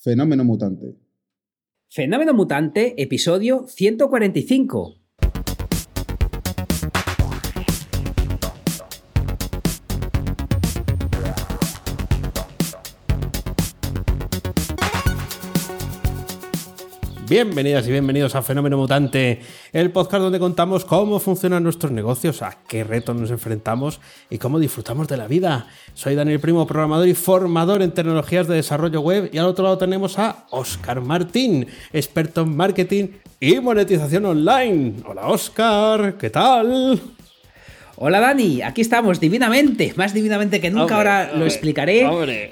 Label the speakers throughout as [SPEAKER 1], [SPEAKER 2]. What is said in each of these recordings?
[SPEAKER 1] Fenómeno Mutante.
[SPEAKER 2] Fenómeno Mutante, episodio 145.
[SPEAKER 3] Bienvenidas y bienvenidos a Fenómeno Mutante, el podcast donde contamos cómo funcionan nuestros negocios, a qué retos nos enfrentamos y cómo disfrutamos de la vida. Soy Daniel Primo, programador y formador en tecnologías de desarrollo web y al otro lado tenemos a Oscar Martín, experto en marketing y monetización online. Hola Oscar, ¿qué tal?
[SPEAKER 2] Hola Dani, aquí estamos divinamente, más divinamente que nunca,
[SPEAKER 3] Hombre,
[SPEAKER 2] ahora lo explicaré.
[SPEAKER 3] Hombre,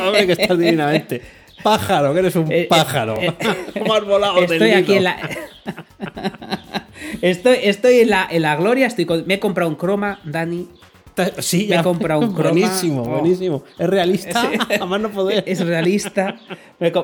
[SPEAKER 3] hombre que estás divinamente. Pájaro, que eres un
[SPEAKER 2] Eh, eh,
[SPEAKER 3] pájaro.
[SPEAKER 2] eh,
[SPEAKER 3] ¿Cómo has volado del
[SPEAKER 2] Estoy aquí en la. Estoy, estoy en, la, en la gloria, estoy con- me he comprado un croma, Dani.
[SPEAKER 3] Sí,
[SPEAKER 2] Me he
[SPEAKER 3] ya.
[SPEAKER 2] comprado un croma.
[SPEAKER 3] Buenísimo,
[SPEAKER 2] Oh.
[SPEAKER 3] buenísimo. Es realista,
[SPEAKER 2] Es-
[SPEAKER 3] a más no poder.
[SPEAKER 2] Es realista.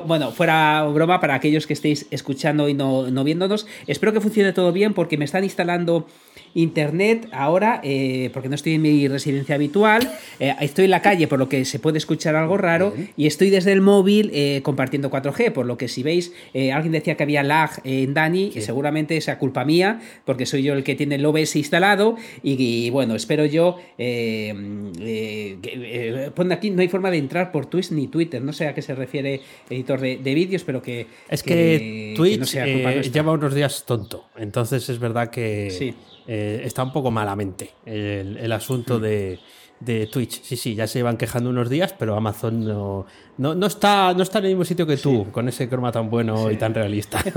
[SPEAKER 2] Bueno, fuera broma para aquellos que estéis escuchando y no, no viéndonos. Espero que funcione todo bien porque me están instalando internet ahora, eh, porque no estoy en mi residencia habitual. Eh, estoy en la calle, por lo que se puede escuchar algo raro. Y estoy desde el móvil eh, compartiendo 4G, por lo que si veis, alguien decía que había lag en Dani, seguramente sea culpa mía, porque soy yo el que tiene el OBS instalado. Y, y, bueno, espero yo. que, eh, pon aquí, no hay forma de entrar por Twitch ni Twitter. No sé a qué se refiere editor de, de vídeos, pero que.
[SPEAKER 3] Es que, Twitch
[SPEAKER 2] no sea culpa
[SPEAKER 3] lleva unos días tonto. Entonces es verdad que
[SPEAKER 2] Sí.
[SPEAKER 3] Eh, está un poco malamente el, el asunto
[SPEAKER 2] Mm.
[SPEAKER 3] de, de Twitch. Sí, sí, ya se iban quejando unos días, pero Amazon no, no, no está, no está en el mismo sitio que tú, con ese croma tan bueno y tan realista.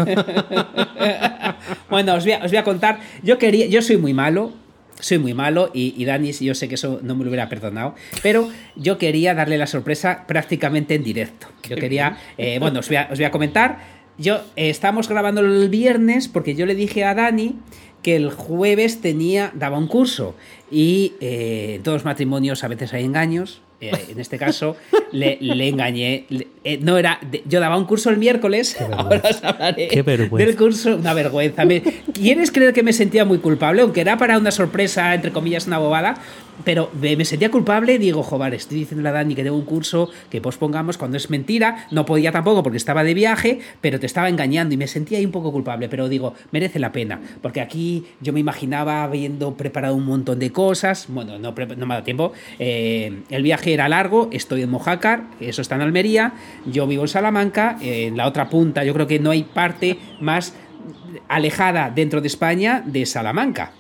[SPEAKER 2] bueno, os voy, a, os voy a contar. Yo quería, yo soy muy malo. Soy muy malo y, y Dani, yo sé que eso no me lo hubiera perdonado, pero yo quería darle la sorpresa prácticamente en directo. Yo quería, eh, bueno, os voy, a, os voy a comentar. Yo eh, estábamos grabando el viernes porque yo le dije a Dani que el jueves tenía daba un curso y eh, en todos los matrimonios a veces hay engaños. eh, en este caso le, le engañé. Le- eh, no era, de- yo daba un curso el miércoles. Ahora os hablaré
[SPEAKER 3] Qué
[SPEAKER 2] del curso. Una vergüenza. Me- ¿Quieres creer que me sentía muy culpable? Aunque era para una sorpresa, entre comillas, una bobada. Pero me, sentía culpable digo, joder, estoy diciendo a Dani que tengo un curso que pospongamos cuando es mentira. No podía tampoco porque estaba de viaje, pero te estaba engañando y me sentía ahí un poco culpable. Pero digo, merece la pena. Porque aquí yo me imaginaba habiendo preparado un montón de cosas. Bueno, no, no me ha dado tiempo. Eh, el viaje era largo. Estoy en Mojácar, eso está en Almería. Yo vivo en Salamanca. En la otra punta, yo creo que no hay parte más alejada dentro de España de Salamanca.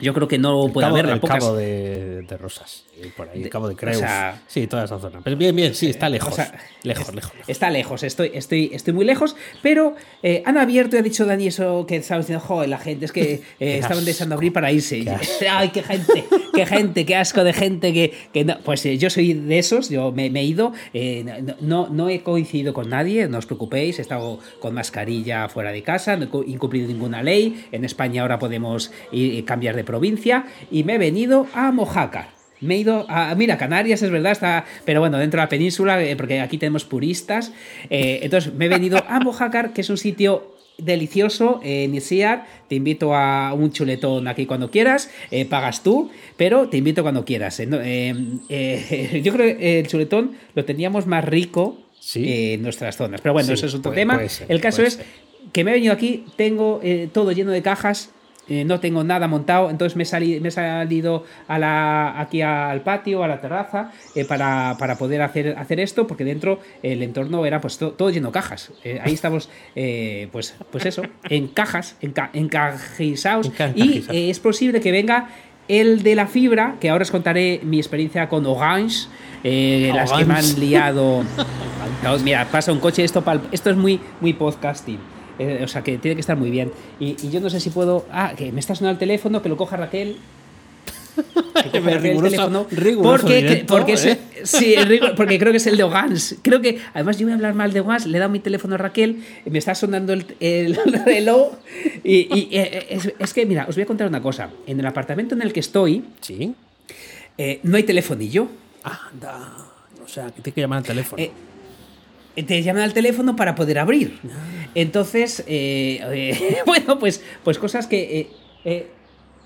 [SPEAKER 2] Yo creo que no puede
[SPEAKER 3] cabo,
[SPEAKER 2] haberla.
[SPEAKER 3] el
[SPEAKER 2] pocas-
[SPEAKER 3] cabo de, de Rosas, por ahí, el cabo de Creus.
[SPEAKER 2] o sea-
[SPEAKER 3] sí, toda esa zona. Pero bien, bien, sí, está lejos.
[SPEAKER 2] o sea,
[SPEAKER 3] lejos,
[SPEAKER 2] es-
[SPEAKER 3] lejos.
[SPEAKER 2] Está lejos, estoy, estoy, estoy muy lejos, pero eh, han abierto y ha dicho Dani eso que estaba diciendo, joder, la gente es que eh, estaban deseando abrir para irse.
[SPEAKER 3] Qué.
[SPEAKER 2] Ay, qué gente, qué gente, qué asco de gente que, que no. Pues eh, yo soy de esos, yo me, me he ido, eh, no, no, no he coincidido con nadie, no os preocupéis, he estado con mascarilla fuera de casa, no he incumplido ninguna ley, en España ahora podemos ir- cambiar de provincia y me he venido a Mojácar. Me he ido a. Mira, Canarias es verdad, está. Pero bueno, dentro de la península, eh, porque aquí tenemos puristas. eh, entonces me he venido a Mojácar, que es un sitio delicioso en Isiar. Te invito a un chuletón aquí cuando quieras. eh, pagas tú, pero te invito cuando quieras. eh, eh, eh, yo creo que el chuletón lo teníamos más rico
[SPEAKER 3] Sí.
[SPEAKER 2] eh, en nuestras zonas. Pero bueno,
[SPEAKER 3] Sí,
[SPEAKER 2] eso es otro
[SPEAKER 3] puede-
[SPEAKER 2] tema.
[SPEAKER 3] puede ser,
[SPEAKER 2] el caso es
[SPEAKER 3] ser.
[SPEAKER 2] que me he venido aquí, tengo eh, todo lleno de cajas. Eh, no tengo nada montado, entonces me he, sali- me he salido a la, aquí al patio, a la terraza, eh, para, para poder hacer, hacer esto, porque dentro el entorno era pues to- todo lleno de cajas. Eh, ahí estamos, pues, pues eso, en cajas, enca- encajizados.
[SPEAKER 3] Enca-
[SPEAKER 2] Y es posible que venga el de la fibra, que ahora os contaré mi experiencia con Orange, eh, las que me han liado. Mira, pasa un coche, esto, esto es muy, muy podcasting. Eh, o sea que tiene que estar muy bien. Y, y yo no sé si puedo. Ah, que me está sonando el teléfono, que lo coja Raquel. Que cojo el
[SPEAKER 3] Riguroso-
[SPEAKER 2] teléfono
[SPEAKER 3] riguroso
[SPEAKER 2] porque,
[SPEAKER 3] directo,
[SPEAKER 2] porque, es-
[SPEAKER 3] ¿eh?
[SPEAKER 2] sí, el porque creo que es el de Ogans. Creo que, además, yo voy a hablar mal de Ogans. Le he dado mi teléfono a Raquel, me está sonando el, el reloj. Y, y, eh, es, es que, mira, os voy a contar una cosa. En el apartamento en el que estoy,
[SPEAKER 3] Sí.
[SPEAKER 2] eh, no hay telefonillo.
[SPEAKER 3] Anda. O sea, que tiene que llamar al teléfono.
[SPEAKER 2] Eh, te llaman al teléfono para poder abrir. Entonces, eh, eh, bueno, pues, pues cosas que. eh, eh,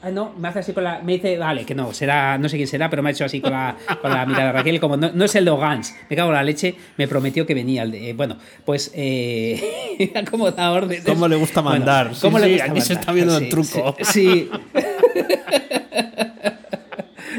[SPEAKER 2] ah, no, me hace así con la. Me dice, vale, que no, será, no sé quién será, pero me ha hecho así con la, con la mirada Raquel, como no, no es el de Ogans, me cago en la leche, me prometió que venía el de. eh, bueno, pues. Eh, como da órdenes.
[SPEAKER 3] ¿Cómo le gusta
[SPEAKER 2] Bueno,
[SPEAKER 3] mandar? Sí,
[SPEAKER 2] ¿cómo le
[SPEAKER 3] sí,
[SPEAKER 2] gusta
[SPEAKER 3] aquí se está viendo el
[SPEAKER 2] Sí,
[SPEAKER 3] truco.
[SPEAKER 2] Sí.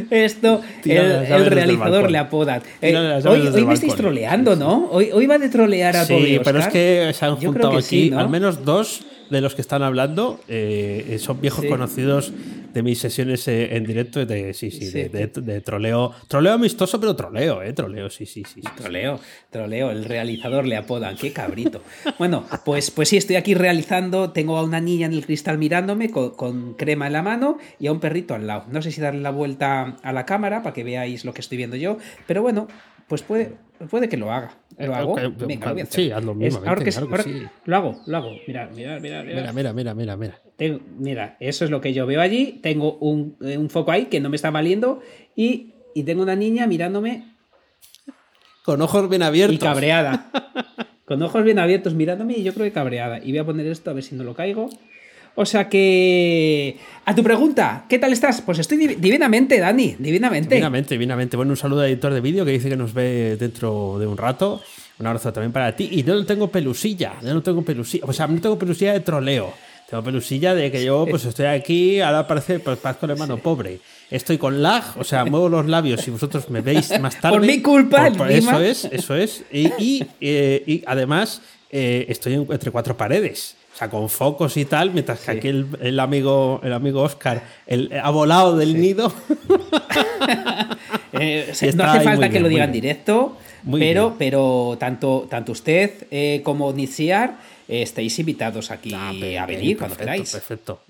[SPEAKER 2] Esto, el, realizador le apodan. Eh, hoy me estáis troleando, ¿no? Hoy, hoy va de trolear a
[SPEAKER 3] Sí, pero es que se han juntado aquí
[SPEAKER 2] sí, ¿no?
[SPEAKER 3] al menos dos de los que están hablando eh, son viejos
[SPEAKER 2] Sí.
[SPEAKER 3] conocidos de mis sesiones eh, en directo de sí sí,
[SPEAKER 2] Sí.
[SPEAKER 3] De, de- de troleo troleo amistoso pero troleo eh troleo sí sí sí, sí.
[SPEAKER 2] Troleo, troleo, el realizador le apodan, qué cabrito. Bueno, pues, pues sí, estoy aquí realizando, tengo a una niña en el cristal mirándome con, con crema en la mano y a un perrito al lado. No sé si darle la vuelta a la cámara para que veáis lo que estoy viendo yo, pero bueno, pues puede, puede que lo haga. ¿Lo
[SPEAKER 3] Eh,
[SPEAKER 2] hago? Venga, lo voy a hacer.
[SPEAKER 3] sí, hazlo
[SPEAKER 2] Es-
[SPEAKER 3] mismamente,
[SPEAKER 2] ahora que-
[SPEAKER 3] claro que
[SPEAKER 2] ahora-
[SPEAKER 3] sí.
[SPEAKER 2] Lo hago, lo hago. Mira, mira, mira, mira.
[SPEAKER 3] mira mira mira mira
[SPEAKER 2] Tengo- mira, eso es lo que yo veo allí. Tengo un, eh, un foco ahí que no me está valiendo y, y tengo una niña mirándome
[SPEAKER 3] con ojos bien abiertos
[SPEAKER 2] y cabreada. Con ojos bien abiertos mirándome y yo creo que cabreada. Y voy a poner esto a ver si no lo caigo. O sea que... A tu pregunta, ¿qué tal estás? Pues estoy divi- divinamente, Dani, divinamente.
[SPEAKER 3] Divinamente, divinamente. Bueno, un saludo al editor de vídeo que dice que nos ve dentro de un rato. Un abrazo también para ti. Y yo no tengo pelusilla, yo no tengo pelusilla. O sea, no tengo pelusilla de troleo. Tengo pelusilla de que yo pues estoy aquí, ahora parece, pues parezco el hermano pobre. Estoy con lag, o sea, muevo los labios y vosotros me veis más tarde.
[SPEAKER 2] Por mi culpa,
[SPEAKER 3] Por- por- eso es, eso es. Y, y, eh, y además eh, estoy en- entre cuatro paredes. O sea, con focos y tal, mientras que aquí el, el amigo, el amigo Oscar el, ha volado del nido.
[SPEAKER 2] Eh, no hace falta que lo diga en directo, pero, pero tanto, tanto usted eh, como Niciar eh, estáis invitados aquí
[SPEAKER 3] Ah,
[SPEAKER 2] a venir cuando
[SPEAKER 3] perfecto,
[SPEAKER 2] queráis.
[SPEAKER 3] Perfecto.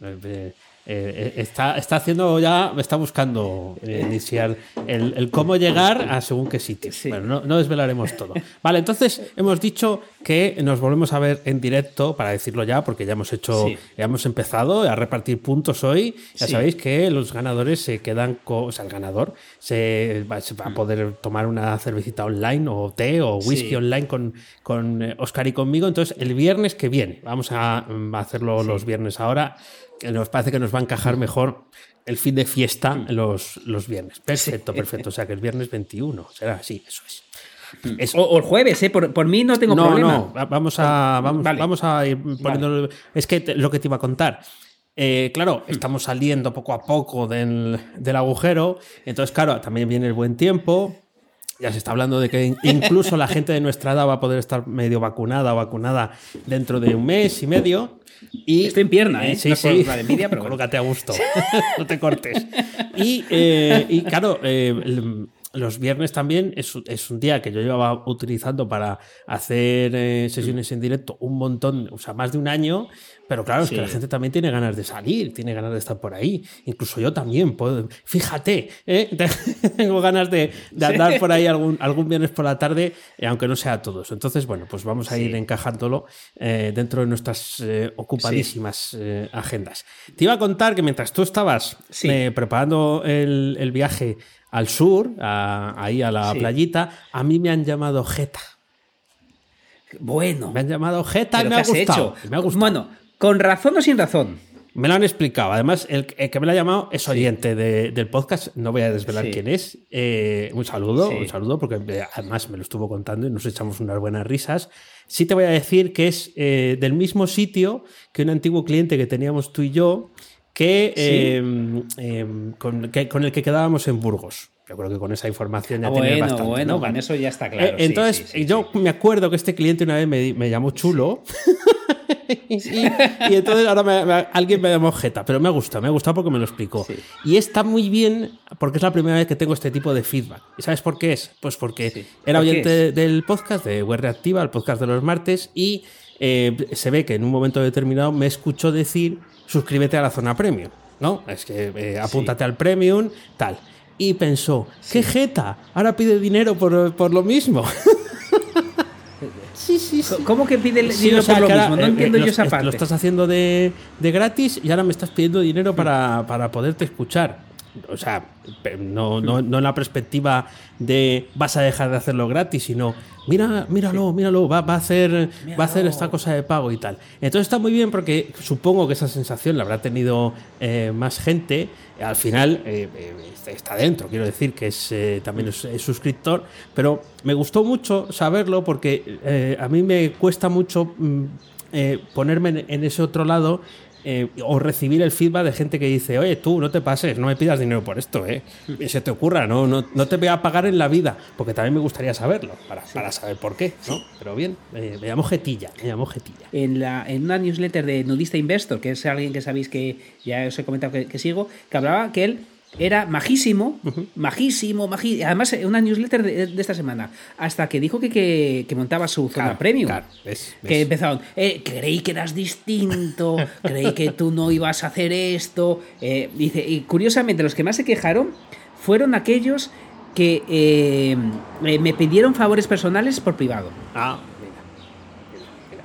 [SPEAKER 3] Eh, eh, está, está haciendo ya, está buscando eh, iniciar el, el cómo llegar a según qué sitio.
[SPEAKER 2] Sí.
[SPEAKER 3] Bueno, no, no desvelaremos todo. Vale, entonces hemos dicho que nos volvemos a ver en directo, para decirlo ya, porque ya hemos hecho,
[SPEAKER 2] Sí.
[SPEAKER 3] ya hemos empezado a repartir puntos hoy. Ya
[SPEAKER 2] Sí.
[SPEAKER 3] sabéis que los ganadores se quedan con, o sea, el ganador se va, se va a poder tomar una cervecita online o té o whisky online con, con Oscar y conmigo. Entonces, el viernes que viene, vamos a, mm, a hacerlo los viernes ahora, nos parece que nos va a encajar mejor el fin de fiesta
[SPEAKER 2] Mm.
[SPEAKER 3] los, los viernes. Perfecto, perfecto. O sea que el viernes 21 será así, eso es. Eso.
[SPEAKER 2] O, o el jueves, ¿eh? Por, por mí no tengo
[SPEAKER 3] no,
[SPEAKER 2] problema.
[SPEAKER 3] no, va- vamos a, vamos,
[SPEAKER 2] Vale.
[SPEAKER 3] vamos a ir poniendo. Es que te- lo que te iba a contar. Eh, claro, estamos saliendo poco a poco del, del agujero. Entonces, claro, también viene el buen tiempo. Ya se está hablando de que in- incluso la gente de nuestra edad va a poder estar medio vacunada o vacunada dentro de un mes y medio. Y,
[SPEAKER 2] Estoy en pierna, ¿eh?
[SPEAKER 3] sí,
[SPEAKER 2] No
[SPEAKER 3] sí.
[SPEAKER 2] la de envidia, pero.
[SPEAKER 3] Colócate a gusto. no te cortes. Y, eh, y claro, eh, los viernes también es, un- es un día que yo llevaba utilizando para hacer eh, sesiones en directo un montón, o sea, más de un año. Pero claro, es que la gente también tiene ganas de salir, tiene ganas de estar por ahí. Incluso yo también. Puedo, fíjate, ¿eh? tengo ganas de, de andar por ahí algún, algún viernes por la tarde, eh, aunque no sea todos. Entonces, bueno, pues vamos a ir encajándolo eh, dentro de nuestras ocupadísimas agendas. Te iba a contar que mientras tú estabas preparando el, el viaje al sur, a- ahí a la
[SPEAKER 2] Sí.
[SPEAKER 3] playita, a mí me han llamado Jeta.
[SPEAKER 2] Bueno.
[SPEAKER 3] Me han llamado Jeta y
[SPEAKER 2] ¿pero
[SPEAKER 3] me ha gustado. Me ha gustado.
[SPEAKER 2] Bueno, ¿con razón o sin razón?
[SPEAKER 3] Me lo han explicado. Además, el, el que me lo ha llamado es oyente de- del podcast. No voy a desvelar
[SPEAKER 2] Sí.
[SPEAKER 3] quién es. Eh, un saludo, un saludo, porque eh, además me lo estuvo contando y nos echamos unas buenas risas. Sí te voy a decir que es eh, del mismo sitio que un antiguo cliente que teníamos tú y yo, que, eh, eh, con, que- con el que quedábamos en Burgos. Yo creo que con esa información ya
[SPEAKER 2] Ah,
[SPEAKER 3] tienes
[SPEAKER 2] bueno,
[SPEAKER 3] bastante.
[SPEAKER 2] bueno,
[SPEAKER 3] ¿no?
[SPEAKER 2] con
[SPEAKER 3] Vale.
[SPEAKER 2] eso ya está claro.
[SPEAKER 3] Eh,
[SPEAKER 2] sí,
[SPEAKER 3] entonces,
[SPEAKER 2] sí,
[SPEAKER 3] yo me acuerdo que este cliente una vez me, me llamó chulo. y, y entonces ahora me- me- alguien me llamó Jeta, pero me ha gustado, me ha gustado porque me lo explicó. Y está muy bien porque es la primera vez que tengo este tipo de feedback. ¿Y sabes por qué es? Pues porque era
[SPEAKER 2] ¿Por
[SPEAKER 3] oyente del podcast de Web Reactiva, el podcast de los martes, y eh, se ve que en un momento determinado me escuchó decir suscríbete a la zona premium. ¿no? Es que eh, apúntate al premium, tal. Y pensó, qué jeta, ahora pide dinero por, por lo mismo.
[SPEAKER 2] Sí, sí, sí. ¿Cómo que pide el
[SPEAKER 3] Sí,
[SPEAKER 2] dinero
[SPEAKER 3] o sea,
[SPEAKER 2] por lo
[SPEAKER 3] ahora,
[SPEAKER 2] mismo? No
[SPEAKER 3] eh,
[SPEAKER 2] entiendo
[SPEAKER 3] eh,
[SPEAKER 2] yo
[SPEAKER 3] lo-
[SPEAKER 2] esa
[SPEAKER 3] Lo
[SPEAKER 2] parte.
[SPEAKER 3] estás haciendo de, de gratis y ahora me estás pidiendo dinero para, para poderte escuchar. O sea, no, no, no en la perspectiva de vas a dejar de hacerlo gratis, sino mira, míralo, míralo, va, va a hacer, va a hacer esta cosa de pago y tal. Entonces está muy bien porque supongo que esa sensación la habrá tenido eh, más gente. Al final eh, eh, está dentro, quiero decir que es eh, también es, es suscriptor, pero me gustó mucho saberlo porque a mí me cuesta mucho mm, eh, ponerme en, en ese otro lado eh, o recibir el feedback de gente que dice, oye, tú no te pases, no me pidas dinero por esto, ¿eh? Y se te ocurra, no, no, no te voy a pagar en la vida, porque también me gustaría saberlo, para, para saber por qué, ¿no? Pero bien, eh, me llamo Jetilla, me llamo Jetilla.
[SPEAKER 2] en, la, en una newsletter de Nudista Investor, que es alguien que sabéis que ya os he comentado que, que sigo, que hablaba que él era majísimo, majísimo, majísimo. Además, en una newsletter de, de esta semana, hasta que dijo que, que, que montaba su zona
[SPEAKER 3] Claro,
[SPEAKER 2] premium.
[SPEAKER 3] claro, ves,
[SPEAKER 2] Que empezaron, eh, creí que eras distinto, creí que tú no ibas a hacer esto. Eh, dice, y curiosamente, los que más se quejaron fueron aquellos que eh, eh, me pidieron favores personales por privado.
[SPEAKER 3] Ah,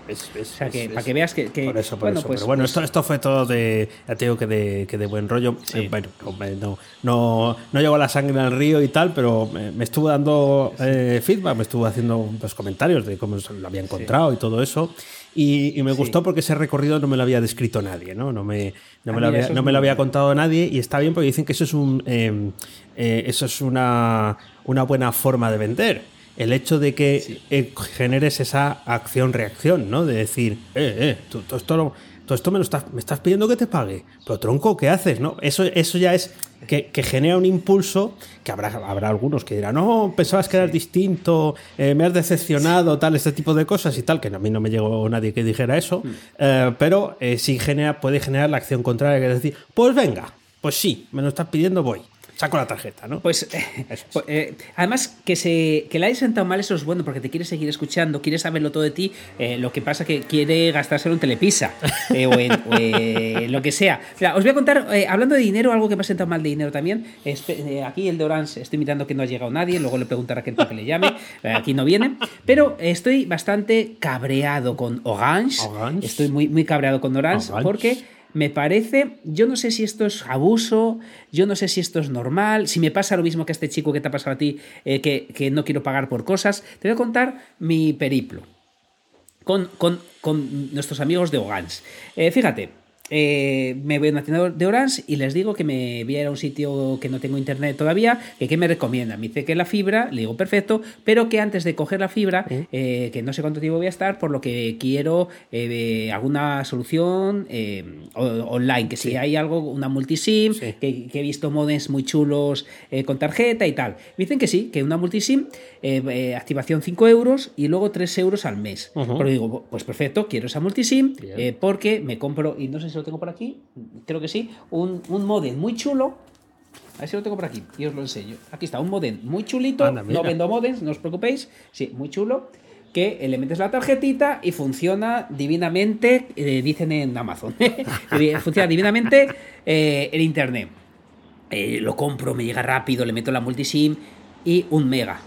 [SPEAKER 3] ves, ves,
[SPEAKER 2] O sea, que,
[SPEAKER 3] ves,
[SPEAKER 2] para que veas que. que-
[SPEAKER 3] Por eso, por
[SPEAKER 2] bueno,
[SPEAKER 3] eso.
[SPEAKER 2] pues,
[SPEAKER 3] Pero bueno,
[SPEAKER 2] pues-
[SPEAKER 3] esto, esto fue todo de. Ya te digo que de, que de buen rollo. Eh, bueno, hombre, no, no, no llegó la sangre al río y tal, pero me, me estuvo dando eh, feedback, me estuvo haciendo pues, comentarios de cómo lo había encontrado y todo eso. Y, y me gustó porque ese recorrido no me lo había descrito nadie, ¿no? No me, no
[SPEAKER 2] Ah,
[SPEAKER 3] me, lo, había,
[SPEAKER 2] es
[SPEAKER 3] no me lo había contado nadie y está bien porque dicen que eso es un eh, eh, eso es una, una buena forma de vender. El hecho de que eh, generes esa acción-reacción, ¿no? De decir, eh, eh, tú, tú esto, lo- tú esto me lo estás, me estás pidiendo que te pague. Pero tronco, ¿qué haces? ¿No? Eso, eso ya es que, que genera un impulso que habrá, habrá algunos que dirán, no, pensabas que eras distinto, eh, me has decepcionado, tal, este tipo de cosas y tal, que a mí no me llegó nadie que dijera eso, eh, pero sí genera, puede generar la acción contraria, que es decir, pues venga, pues sí, me lo estás pidiendo, voy. Saco la tarjeta, ¿no?
[SPEAKER 2] Pues, pues, eh, además, que, se, que la hayas sentado mal, eso es bueno, porque te quiere seguir escuchando, quiere saberlo todo de ti. eh, lo que pasa que quiere gastárselo en Telepisa eh, o, en, o en lo que sea. Mira, os voy a contar, eh, hablando de dinero, algo que me ha sentado mal de dinero también. Eh, aquí el de Orange, estoy mirando que no ha llegado nadie, luego le preguntará a Raquel que le llame. eh, aquí no viene. Pero estoy bastante cabreado con Orange.
[SPEAKER 3] Orange.
[SPEAKER 2] Estoy muy, muy cabreado con Orange,
[SPEAKER 3] Orange.
[SPEAKER 2] porque. Me parece, yo no sé si esto es abuso, yo no sé si esto es normal, si me pasa lo mismo que a este chico que te ha pasado a ti, eh, que, que no quiero pagar por cosas. Te voy a contar mi periplo con, con- con nuestros amigos de Orange. Eh, fíjate, eh, me voy a una tienda de Orange y les digo que me voy a ir a un sitio que no tengo internet todavía, que qué me recomiendan. Me dice que la fibra, le digo perfecto, pero que antes de coger la fibra, eh, que no sé cuánto tiempo voy a estar, por lo que quiero eh, alguna solución online, que si hay algo, una multisim,
[SPEAKER 3] Sí.
[SPEAKER 2] que, que he visto modems muy chulos con tarjeta y tal. Me dicen que sí, que una multisim, activación 5 euros y luego 3 euros al mes. Pero digo, pues perfecto, quiero esa multisim porque me compro, y no sé si lo tengo por aquí, creo que sí, un, un modem muy chulo. A ver si lo tengo por aquí y os lo enseño. Aquí está, un modem muy chulito.
[SPEAKER 3] Anda,
[SPEAKER 2] no vendo modems, no os preocupéis. Sí, muy chulo. Que le metes la tarjetita y funciona divinamente, eh, dicen en Amazon. funciona divinamente eh, en internet. Eh, lo compro, me llega rápido, le meto la multisim y un mega.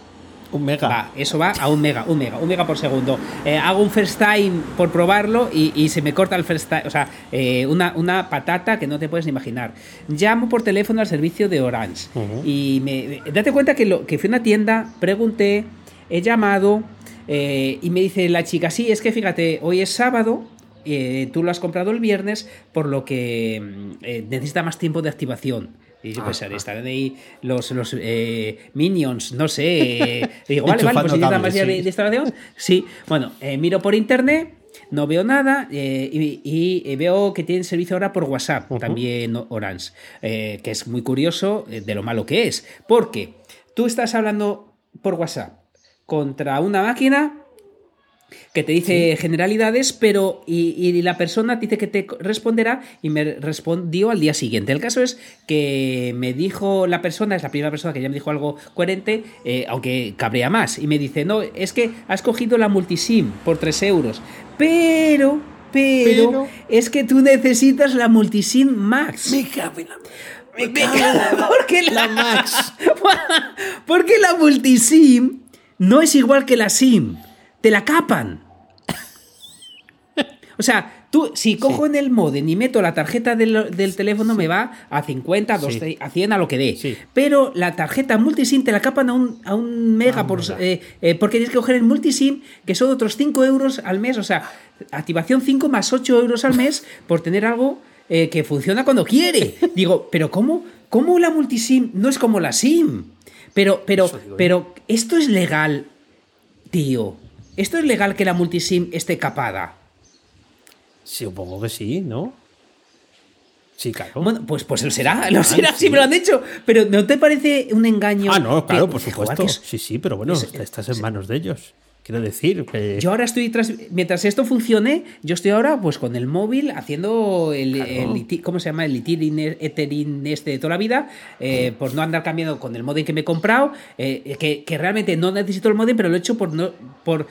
[SPEAKER 3] Un mega.
[SPEAKER 2] Va, eso va a un mega, un mega, un mega por segundo. Eh, hago un first time por probarlo y, y se me corta el first time. O sea, eh, una, una patata que no te puedes ni imaginar. Llamo por teléfono al servicio de Orange. Y me, date cuenta que, lo, que fui a una tienda, pregunté, he llamado eh, y me dice la chica, sí, es que fíjate, hoy es sábado. eh, tú lo has comprado el viernes, por lo que mm, necesita más tiempo de activación. Y yo pensaré, estarán ahí los, los eh, minions, no sé. eh, digo, vale, vale, pues necesita más días de,
[SPEAKER 3] sí.
[SPEAKER 2] de instalación. Sí, bueno, eh, miro por internet, no veo nada eh, y, y, veo que tienen servicio ahora por WhatsApp, también Orange, que es muy curioso de lo malo que es. Porque tú estás hablando por WhatsApp contra una máquina que te dice generalidades, pero y, y la persona dice que te responderá y me respondió al día siguiente. El caso es que me dijo la persona, es la primera persona que ya me dijo algo coherente, eh, aunque cabrea más, y me dice, no, es que has cogido la multisim por 3 euros, pero, pero,
[SPEAKER 3] Pero-
[SPEAKER 2] es que tú necesitas la multisim Max.
[SPEAKER 3] Me cago en la- me en la-
[SPEAKER 2] porque la,
[SPEAKER 3] la Max.
[SPEAKER 2] porque la multisim no es igual que la SIM. Te la capan. O sea, tú, si cojo en el modem y meto la tarjeta del, del teléfono, me va a 50, a,
[SPEAKER 3] Sí.
[SPEAKER 2] 200, a 100, a lo que dé. Pero la tarjeta multisim te la capan a un, a un mega,
[SPEAKER 3] A un
[SPEAKER 2] por, eh, eh, porque tienes que coger el multisim, que son otros 5 euros al mes. O sea, activación 5 más 8 euros al mes por tener algo eh, que funciona cuando quiere. Digo, pero ¿cómo, cómo la multisim no es como la SIM? Pero, pero, pero, ¿esto es legal, tío? ¿Esto es legal que la multisim esté capada?
[SPEAKER 3] Supongo que sí, ¿no? Sí, claro.
[SPEAKER 2] Bueno, pues, pues lo será, lo será, si me lo han dicho. Pero ¿no te parece un engaño?
[SPEAKER 3] ah, no, claro, por supuesto. Sí, sí, pero bueno,
[SPEAKER 2] es-
[SPEAKER 3] estás en manos de ellos. Quiero decir que.
[SPEAKER 2] Yo ahora estoy, tras- mientras esto funcione, yo estoy ahora pues con el móvil haciendo el,
[SPEAKER 3] Claro.
[SPEAKER 2] el iti- ¿cómo se llama? El Ethereum, este de toda la vida, eh, por no andar cambiando con el modem que me he comprado, eh, que, que realmente no necesito el modem, pero lo he hecho por no por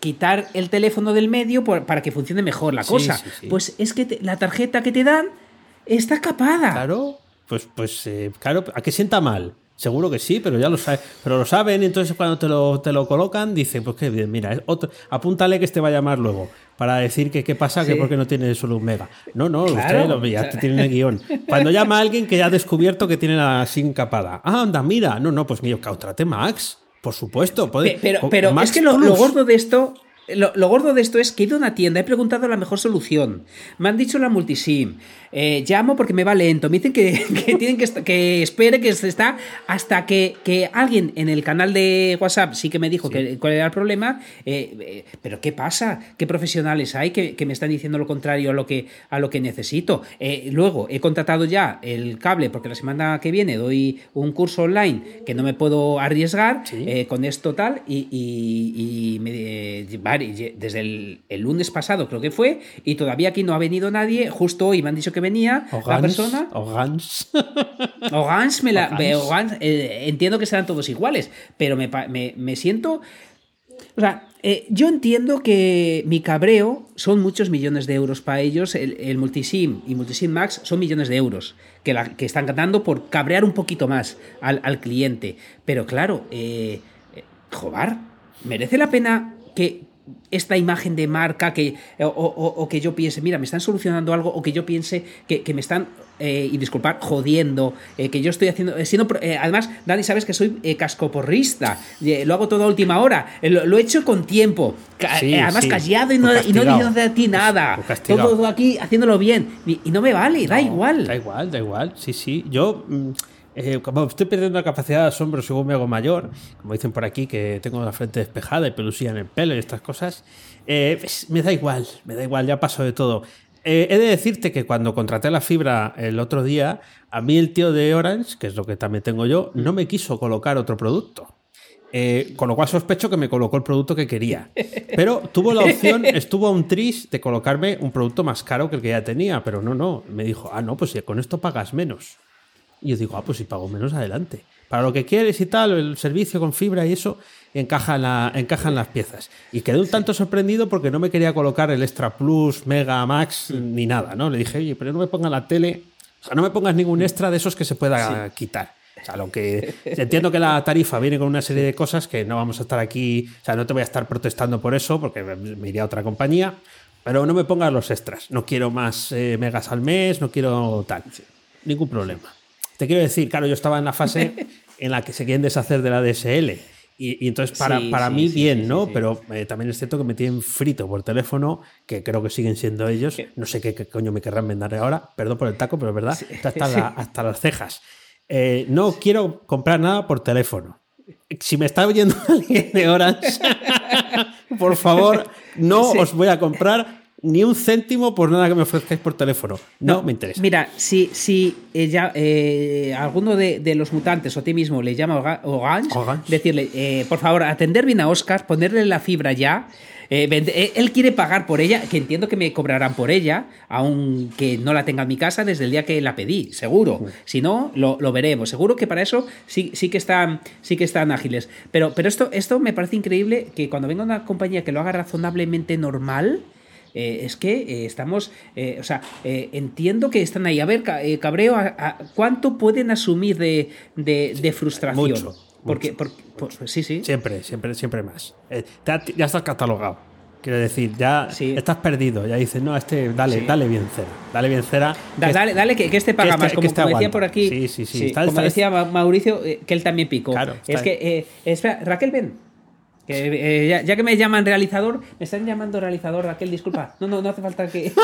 [SPEAKER 2] quitar el teléfono del medio por- para que funcione mejor la
[SPEAKER 3] Sí,
[SPEAKER 2] cosa.
[SPEAKER 3] sí.
[SPEAKER 2] Pues es que te- la tarjeta que te dan está capada.
[SPEAKER 3] Claro, pues, pues eh, claro, ¿a qué sienta mal? Seguro que sí, pero ya lo saben. Pero lo saben, entonces cuando te lo, te lo colocan, dicen, pues que bien, mira, es otro, apúntale que este va a llamar luego. Para decir que qué pasa, que porque no tiene solo un mega. No, no,
[SPEAKER 2] Claro.
[SPEAKER 3] ustedes lo- ya tienen el guion. Cuando llama a alguien que ya ha descubierto que tiene la SIM capada. Ah, anda, mira. No, no, pues mira, contrate Max. Por supuesto. puede-
[SPEAKER 2] Pe- Pero, pero
[SPEAKER 3] Max
[SPEAKER 2] es que lo, gordo de esto. Lo, lo gordo de esto es que he ido a una tienda, he preguntado la mejor solución. Me han dicho la multisim. Eh, llamo porque me va lento. Me dicen que, que tienen que, que espere que se está hasta que, que alguien en el canal de WhatsApp sí que me dijo que, cuál era el problema. Eh, eh, pero ¿qué pasa? ¿Qué profesionales hay que, que me están diciendo lo contrario a lo que, a lo que necesito? Luego he contratado ya el cable porque la semana que viene doy un curso online que no me puedo arriesgar
[SPEAKER 3] Sí.
[SPEAKER 2] con esto tal y, y- y me, desde el, el lunes pasado creo que fue y todavía aquí no ha venido nadie justo hoy me han dicho que venía
[SPEAKER 3] O
[SPEAKER 2] la
[SPEAKER 3] Gans,
[SPEAKER 2] persona
[SPEAKER 3] o Gans.
[SPEAKER 2] Ogans me la
[SPEAKER 3] Ogans,
[SPEAKER 2] eh, entiendo que serán todos iguales pero me, me- me siento o sea, eh, yo entiendo que mi cabreo son muchos millones de euros para ellos. El, el Multisim y Multisim Max son millones de euros que, la- que están ganando por cabrear un poquito más al, al cliente. Pero claro, eh, eh, jobar, ¿merece la pena que esta imagen de marca que, o, o- o que yo piense, mira, me están solucionando algo, o que yo piense que, que me están, eh, y disculpar, jodiendo, eh, que yo estoy haciendo, eh, eh, además, Dani, sabes que soy eh, cascoporrista, eh, lo hago todo a última hora, eh, lo, lo he hecho con tiempo,
[SPEAKER 3] Sí,
[SPEAKER 2] eh, además
[SPEAKER 3] sí,
[SPEAKER 2] callado y no, y no diciendo de ti nada, todo aquí haciéndolo bien, y, y no me vale, da igual.
[SPEAKER 3] Da igual, da igual. Sí, sí. Yo, mm, eh, como estoy perdiendo la capacidad de asombro según me hago mayor, como dicen por aquí, que tengo la frente despejada y pelusilla en el pelo y estas cosas, eh, pues, me da igual, me da igual, ya paso de todo. Eh, he de decirte que cuando contraté la fibra el otro día, a mí el tío de Orange, que es lo que también tengo yo, no me quiso colocar otro producto. Eh, con lo cual sospecho que me colocó el producto que quería. Pero tuvo la opción, estuvo a un tris de colocarme un producto más caro que el que ya tenía, pero no, no. Me dijo, ah, no, pues con esto pagas menos. Y yo digo, ah, pues si pago menos, adelante. Para lo que quieres y tal, el servicio con fibra y eso, encajan, la, encajan las piezas. Y quedé un tanto sorprendido porque no me quería colocar el Extra Plus, Mega, Max, ni nada, ¿no? Le dije, oye, pero no me pongas la tele, o sea, no me pongas ningún extra de esos que se pueda quitar. O sea, lo que entiendo que la tarifa viene con una serie de cosas que no vamos a estar aquí, o sea, no te voy a estar protestando por eso, porque me iría a otra compañía, pero no me pongas los extras. No quiero más eh, megas al mes, no quiero tal. Ningún problema. Te quiero decir, claro, yo estaba en la fase en la que se quieren deshacer de la DSL. Y, y entonces para,
[SPEAKER 2] Sí,
[SPEAKER 3] para
[SPEAKER 2] sí,
[SPEAKER 3] mí
[SPEAKER 2] sí,
[SPEAKER 3] bien, ¿no? Pero eh, también es cierto que me tienen frito por teléfono, que creo que siguen siendo ellos. No sé qué, qué coño me querrán vender ahora. Perdón por el taco, pero es verdad. Está hasta, la- hasta las cejas. Eh, no quiero comprar nada por teléfono. Si me está oyendo alguien de Orange, por favor, no
[SPEAKER 2] Sí.
[SPEAKER 3] os voy a comprar ni un céntimo por nada que me ofrezcáis por teléfono. No, me interesa.
[SPEAKER 2] Mira, si, si eh, ya, eh, alguno de, de los mutantes o a ti mismo le llama Orange,
[SPEAKER 3] Orange.
[SPEAKER 2] decirle, eh, por favor, atender bien a Oscar, ponerle la fibra ya. eh, vende- eh, él quiere pagar por ella, que entiendo que me cobrarán por ella, aunque no la tenga en mi casa desde el día que la pedí, seguro. Si no, lo, lo veremos. Seguro que para eso sí, sí que están, sí que están ágiles. Pero, pero esto, esto me parece increíble que cuando venga una compañía que lo haga razonablemente normal, eh, es que eh, estamos, eh, o sea, entiendo que están ahí. A ver, Ca- Cabreo, a- a- ¿cuánto pueden asumir de, de- de frustración?
[SPEAKER 3] Mucho,
[SPEAKER 2] Porque,
[SPEAKER 3] mucho,
[SPEAKER 2] porque- por- sí, sí.
[SPEAKER 3] Siempre, siempre, siempre más. Ya, ya estás catalogado. Quiero decir, ya
[SPEAKER 2] Sí.
[SPEAKER 3] estás perdido. Ya dices, no, este, dale,
[SPEAKER 2] Sí.
[SPEAKER 3] dale bien cera. Dale bien cera.
[SPEAKER 2] Da-
[SPEAKER 3] que
[SPEAKER 2] dale, dale, que, que este paga
[SPEAKER 3] que este-
[SPEAKER 2] más. Como,
[SPEAKER 3] este
[SPEAKER 2] como decía por aquí.
[SPEAKER 3] Sí, sí, sí. Está-
[SPEAKER 2] como
[SPEAKER 3] está-
[SPEAKER 2] decía Ma- Mauricio, que él también picó.
[SPEAKER 3] Claro,
[SPEAKER 2] es que, eh, espera, Raquel, ven. Que, eh, ya, ya que me llaman realizador, me están llamando realizador, Raquel, disculpa. No, no, no hace falta que.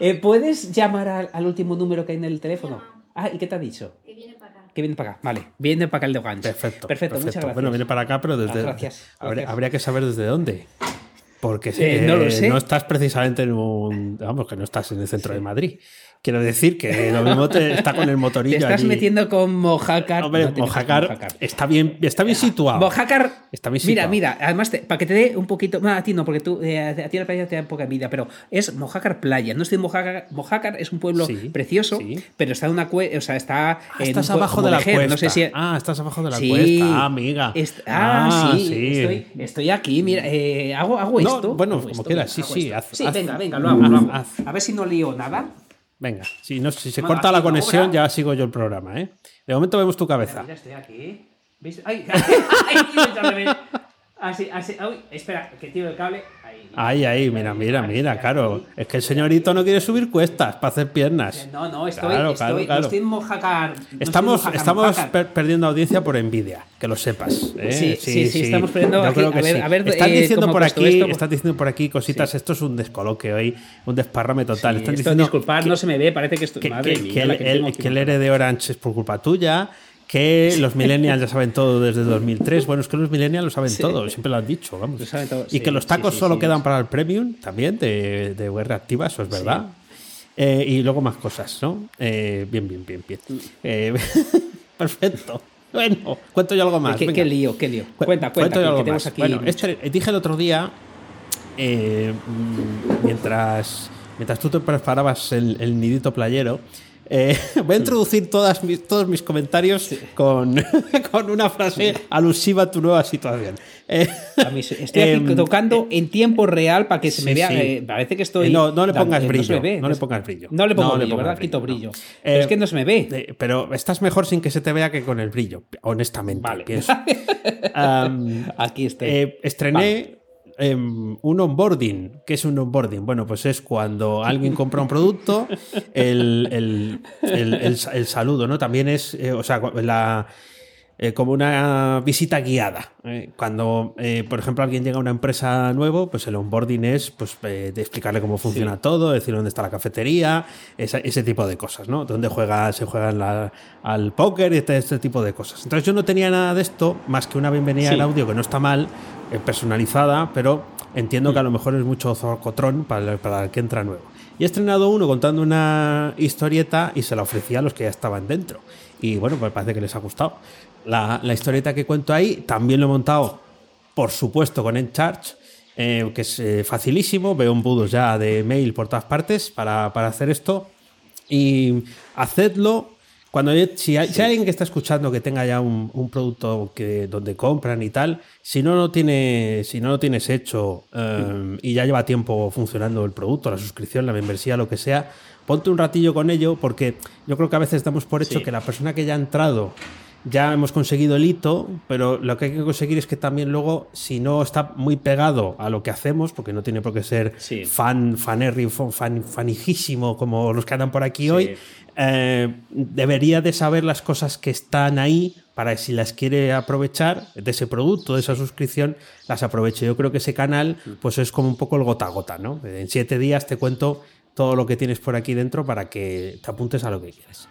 [SPEAKER 2] Eh, ¿Puedes llamar al, al último número que hay en el teléfono? Ah, ¿y qué te ha dicho?
[SPEAKER 4] Que viene para acá.
[SPEAKER 2] Que viene para acá. Vale, viene para acá el de Orange.
[SPEAKER 3] Perfecto.
[SPEAKER 2] Perfecto, muchas gracias.
[SPEAKER 3] Bueno, viene para acá, pero desde.
[SPEAKER 2] Ah, gracias,
[SPEAKER 3] Habría,
[SPEAKER 2] gracias.
[SPEAKER 3] habría que saber desde dónde. Porque
[SPEAKER 2] Eh, no lo sé.
[SPEAKER 3] no estás precisamente en un. Vamos, que no estás en el centro de Madrid. Quiero decir que lo mismo te está con el
[SPEAKER 2] Te
[SPEAKER 3] motorillo.
[SPEAKER 2] estás
[SPEAKER 3] allí.
[SPEAKER 2] metiendo con Mojácar.
[SPEAKER 3] Hombre,
[SPEAKER 2] No te
[SPEAKER 3] Mojácar
[SPEAKER 2] Mojácar.
[SPEAKER 3] está bien, está bien situado.
[SPEAKER 2] Mojácar.
[SPEAKER 3] Está bien
[SPEAKER 2] Mira,
[SPEAKER 3] situado.
[SPEAKER 2] mira, además, te- para que te dé un poquito. No, a ti no, porque tú, eh, a ti la playa te da poca vida, pero es Mojácar Playa. No estoy en Mojácar. Mojácar es un pueblo
[SPEAKER 3] Sí,
[SPEAKER 2] precioso,
[SPEAKER 3] sí.
[SPEAKER 2] pero está en una cuesta. O sea, está.
[SPEAKER 3] Ah,
[SPEAKER 2] en
[SPEAKER 3] estás abajo de la cuesta.
[SPEAKER 2] No sé si.
[SPEAKER 3] Ah, estás abajo de la
[SPEAKER 2] Sí.
[SPEAKER 3] cuesta. Ah, amiga.
[SPEAKER 2] Est- ah, sí,
[SPEAKER 3] sí.
[SPEAKER 2] Estoy, estoy aquí, mira, eh, hago, hago
[SPEAKER 3] No,
[SPEAKER 2] esto.
[SPEAKER 3] bueno,
[SPEAKER 2] hago
[SPEAKER 3] como
[SPEAKER 2] esto,
[SPEAKER 3] quieras, sí, sí, haz-
[SPEAKER 2] sí,
[SPEAKER 3] haz-
[SPEAKER 2] venga, venga, lo hago, lo hago. A ver si no lío nada.
[SPEAKER 3] Venga, si, no, si se corta la conexión,
[SPEAKER 2] obra.
[SPEAKER 3] ya sigo yo el programa, ¿eh? De momento vemos tu cabeza.
[SPEAKER 2] Mira, estoy aquí. ¿Veis? ¡Ay! ¡Ay! me ven. Así, así. Uy, espera, que tiro el cable. Ahí.
[SPEAKER 3] Ahí, ahí, mira, mira, mira, claro. Es que el señorito no quiere subir cuestas para hacer piernas.
[SPEAKER 2] No, no, estoy,
[SPEAKER 3] Claro,
[SPEAKER 2] estoy,
[SPEAKER 3] claro,
[SPEAKER 2] no estoy no en
[SPEAKER 3] Estamos, estamos per- perdiendo audiencia por envidia, que lo sepas. ¿eh?
[SPEAKER 2] Sí, sí, sí, estamos perdiendo
[SPEAKER 3] Yo creo que
[SPEAKER 2] a ver-
[SPEAKER 3] sí.
[SPEAKER 2] a ver,
[SPEAKER 3] están
[SPEAKER 2] eh,
[SPEAKER 3] diciendo por aquí,
[SPEAKER 2] esto.
[SPEAKER 3] están diciendo por aquí cositas. Esto es un descoloque hoy, un desparrame total. Están
[SPEAKER 2] esto,
[SPEAKER 3] diciendo
[SPEAKER 2] disculpad,
[SPEAKER 3] que-
[SPEAKER 2] no se me ve, parece que estoy.
[SPEAKER 3] que,
[SPEAKER 2] Madre
[SPEAKER 3] que-
[SPEAKER 2] mía,
[SPEAKER 3] que el,
[SPEAKER 2] que
[SPEAKER 3] el- de Orange es por culpa tuya, que los millennials ya saben todo desde 2003. Bueno, es que los millennials lo saben
[SPEAKER 2] Sí.
[SPEAKER 3] todo, siempre lo han dicho, vamos.
[SPEAKER 2] Todo,
[SPEAKER 3] y
[SPEAKER 2] sí,
[SPEAKER 3] que los tacos
[SPEAKER 2] sí,
[SPEAKER 3] solo quedan para el premium también de, de web reactiva, eso es verdad. Eh, y luego más cosas, ¿no? Eh, bien, bien, bien, bien. Eh, perfecto. Bueno, cuento yo algo más.
[SPEAKER 2] ¿Qué, lío, qué lío.
[SPEAKER 3] Cu-
[SPEAKER 2] Cuenta, cuenta,
[SPEAKER 3] cuento yo
[SPEAKER 2] que,
[SPEAKER 3] algo más.
[SPEAKER 2] aquí.
[SPEAKER 3] Bueno, este- dije el otro día, mientras, mientras tú te preparabas el, el nidito playero, eh, voy a introducir todas mis, todos mis comentarios con, con una frase alusiva a tu nueva situación. Eh,
[SPEAKER 2] A mí se- estoy aquí
[SPEAKER 3] em,
[SPEAKER 2] tocando en tiempo real para que se me vea. eh, parece que estoy.
[SPEAKER 3] Eh, no, no le pongas
[SPEAKER 2] eh,
[SPEAKER 3] brillo. no le pongas brillo.
[SPEAKER 2] No le pongo
[SPEAKER 3] No le
[SPEAKER 2] brillo, ¿verdad? Quito
[SPEAKER 3] brillo,
[SPEAKER 2] brillo.
[SPEAKER 3] no.
[SPEAKER 2] Pero
[SPEAKER 3] Eh,
[SPEAKER 2] es que no se me ve.
[SPEAKER 3] Eh, pero estás mejor sin que se te vea que con el brillo, honestamente.
[SPEAKER 2] Vale.
[SPEAKER 3] Pienso.
[SPEAKER 2] Aquí estoy.
[SPEAKER 3] eh, estrené em, un onboarding. ¿Qué es un onboarding? Bueno, pues es cuando alguien compra un producto, el, el- el- saludo, ¿no? También es, eh, o sea, la, eh, como una visita guiada. eh. Cuando, eh, por ejemplo, alguien llega a una empresa nuevo, pues el onboarding es pues, de explicarle cómo funciona todo, decir dónde está la cafetería, esa- ese tipo de cosas, ¿no? Dónde juega, se juega la- al póker y este, este tipo de cosas. Entonces yo no tenía nada de esto, más que una bienvenida
[SPEAKER 2] Sí.
[SPEAKER 3] al audio que no está mal, personalizada, pero entiendo que a lo mejor es mucho zorcotrón para, el- para el que entra nuevo. Y he estrenado uno contando una historieta y se la ofrecí a los que ya estaban dentro. Y bueno, pues parece que les ha gustado. La, la historieta que cuento ahí también lo he montado, por supuesto, con Encharge, eh, que es eh, facilísimo. Veo un ya de mail por todas partes para, para hacer esto. Y hacedlo cuando si hay, si hay alguien que está escuchando que tenga ya un, un producto que donde compran y tal, si no lo tiene, si no lo tienes hecho eh, y ya lleva tiempo funcionando el producto, la suscripción, la membresía, lo que sea, ponte un ratillo con ello porque yo creo que a veces damos por hecho
[SPEAKER 2] Sí.
[SPEAKER 3] que la persona que ya ha entrado ya hemos conseguido el hito, pero lo que hay que conseguir es que también luego, si no está muy pegado a lo que hacemos, porque no tiene por qué ser
[SPEAKER 2] Sí.
[SPEAKER 3] fan, fanerri, fan, fan- fanijísimo como los que andan por aquí hoy, eh, debería de saber las cosas que están ahí para si las quiere aprovechar de ese producto, de esa suscripción, las aproveche. Yo creo que ese canal pues es como un poco el gota a gota, ¿no? En siete días te cuento todo lo que tienes por aquí dentro para que te apuntes a lo que quieres.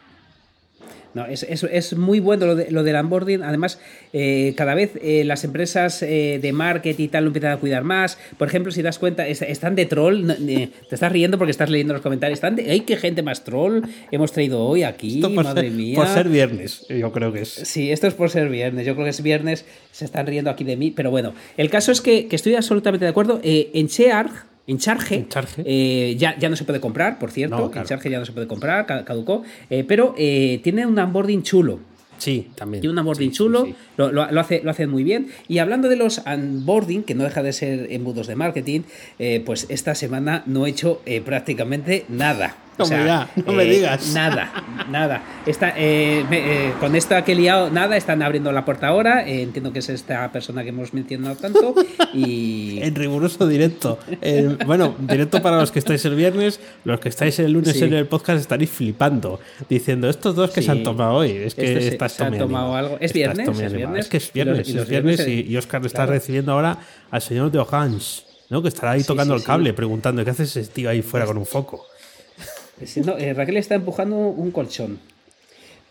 [SPEAKER 2] No, es, es- es muy bueno lo, de, lo del onboarding. Además, eh, cada vez eh, las empresas eh, de marketing y tal lo empiezan a cuidar más. Por ejemplo, si das cuenta, es- están de troll. te estás riendo porque estás leyendo los comentarios. Están de, ¡Ay, qué gente más troll hemos traído hoy aquí!
[SPEAKER 3] Esto por
[SPEAKER 2] madre
[SPEAKER 3] ser,
[SPEAKER 2] mía.
[SPEAKER 3] por ser viernes, yo creo que es.
[SPEAKER 2] Sí, esto es por ser viernes. Yo creo que es viernes. Se están riendo aquí de mí. Pero bueno, el caso es que, que estoy absolutamente de acuerdo. En Charge, en Charge,
[SPEAKER 3] En Charge.
[SPEAKER 2] eh, ya, ya no se puede comprar, por cierto.
[SPEAKER 3] No, claro.
[SPEAKER 2] En Charge ya no se puede comprar, ca- caducó. Eh, pero eh, tiene un onboarding chulo.
[SPEAKER 3] Sí, también.
[SPEAKER 2] Tiene un onboarding
[SPEAKER 3] Sí, sí,
[SPEAKER 2] chulo,
[SPEAKER 3] sí.
[SPEAKER 2] Lo, lo- lo hace, lo hace muy bien. Y hablando de los onboarding, que no deja de ser embudos de marketing, eh, pues esta semana no he hecho eh, prácticamente nada.
[SPEAKER 3] No me diga- no me digas.
[SPEAKER 2] Nada, nada. Está, eh, me- eh, con esto que he liado, nada, están abriendo la puerta ahora. eh, entiendo que es esta persona que hemos mencionado tanto. Y.
[SPEAKER 3] En riguroso directo. Eh, bueno, directo para los que estáis el viernes, los que estáis el lunes
[SPEAKER 2] Sí.
[SPEAKER 3] en el podcast estaréis flipando, diciendo estos dos que
[SPEAKER 2] Sí.
[SPEAKER 3] se han tomado hoy. Es que estás
[SPEAKER 2] se tomado algo. ¿Es viernes? ¿Es viernes?
[SPEAKER 3] Es que es
[SPEAKER 2] Y los-
[SPEAKER 3] viernes,
[SPEAKER 2] y los
[SPEAKER 3] es viernes
[SPEAKER 2] viernes,
[SPEAKER 3] y, y Oscar le está
[SPEAKER 2] claro.
[SPEAKER 3] recibiendo ahora al señor de Orange, ¿no? Que estará ahí
[SPEAKER 2] Sí,
[SPEAKER 3] tocando
[SPEAKER 2] sí,
[SPEAKER 3] el
[SPEAKER 2] sí.
[SPEAKER 3] cable, preguntando ¿qué hace ese tío ahí fuera con un foco?
[SPEAKER 2] No, eh, Raquel está empujando un colchón.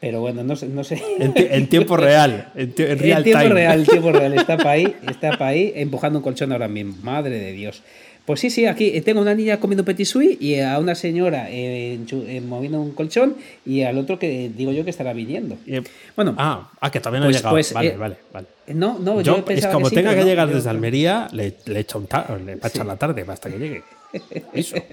[SPEAKER 2] Pero bueno, no sé. No sé.
[SPEAKER 3] En, ti- en tiempo real, en, en real
[SPEAKER 2] en tiempo
[SPEAKER 3] time.
[SPEAKER 2] real, en tiempo real. Está para ahí, está para ahí, empujando un colchón ahora mismo. Madre de Dios. Pues sí, sí, aquí tengo una niña comiendo petit suisse y a una señora eh, eh, moviendo un colchón y al otro que digo yo que estará viniendo.
[SPEAKER 3] Eh,
[SPEAKER 2] Bueno,
[SPEAKER 3] Ah, ah, que todavía no
[SPEAKER 2] Pues-
[SPEAKER 3] ha llegado.
[SPEAKER 2] pues,
[SPEAKER 3] vale,
[SPEAKER 2] eh,
[SPEAKER 3] vale, vale.
[SPEAKER 2] no, no, yo,
[SPEAKER 3] Yo, es
[SPEAKER 2] pensaba
[SPEAKER 3] como
[SPEAKER 2] sí,
[SPEAKER 3] tenga que
[SPEAKER 2] no,
[SPEAKER 3] llegar
[SPEAKER 2] yo-
[SPEAKER 3] desde Almería, le, le echa un le echar la tarde hasta que llegue. Eso.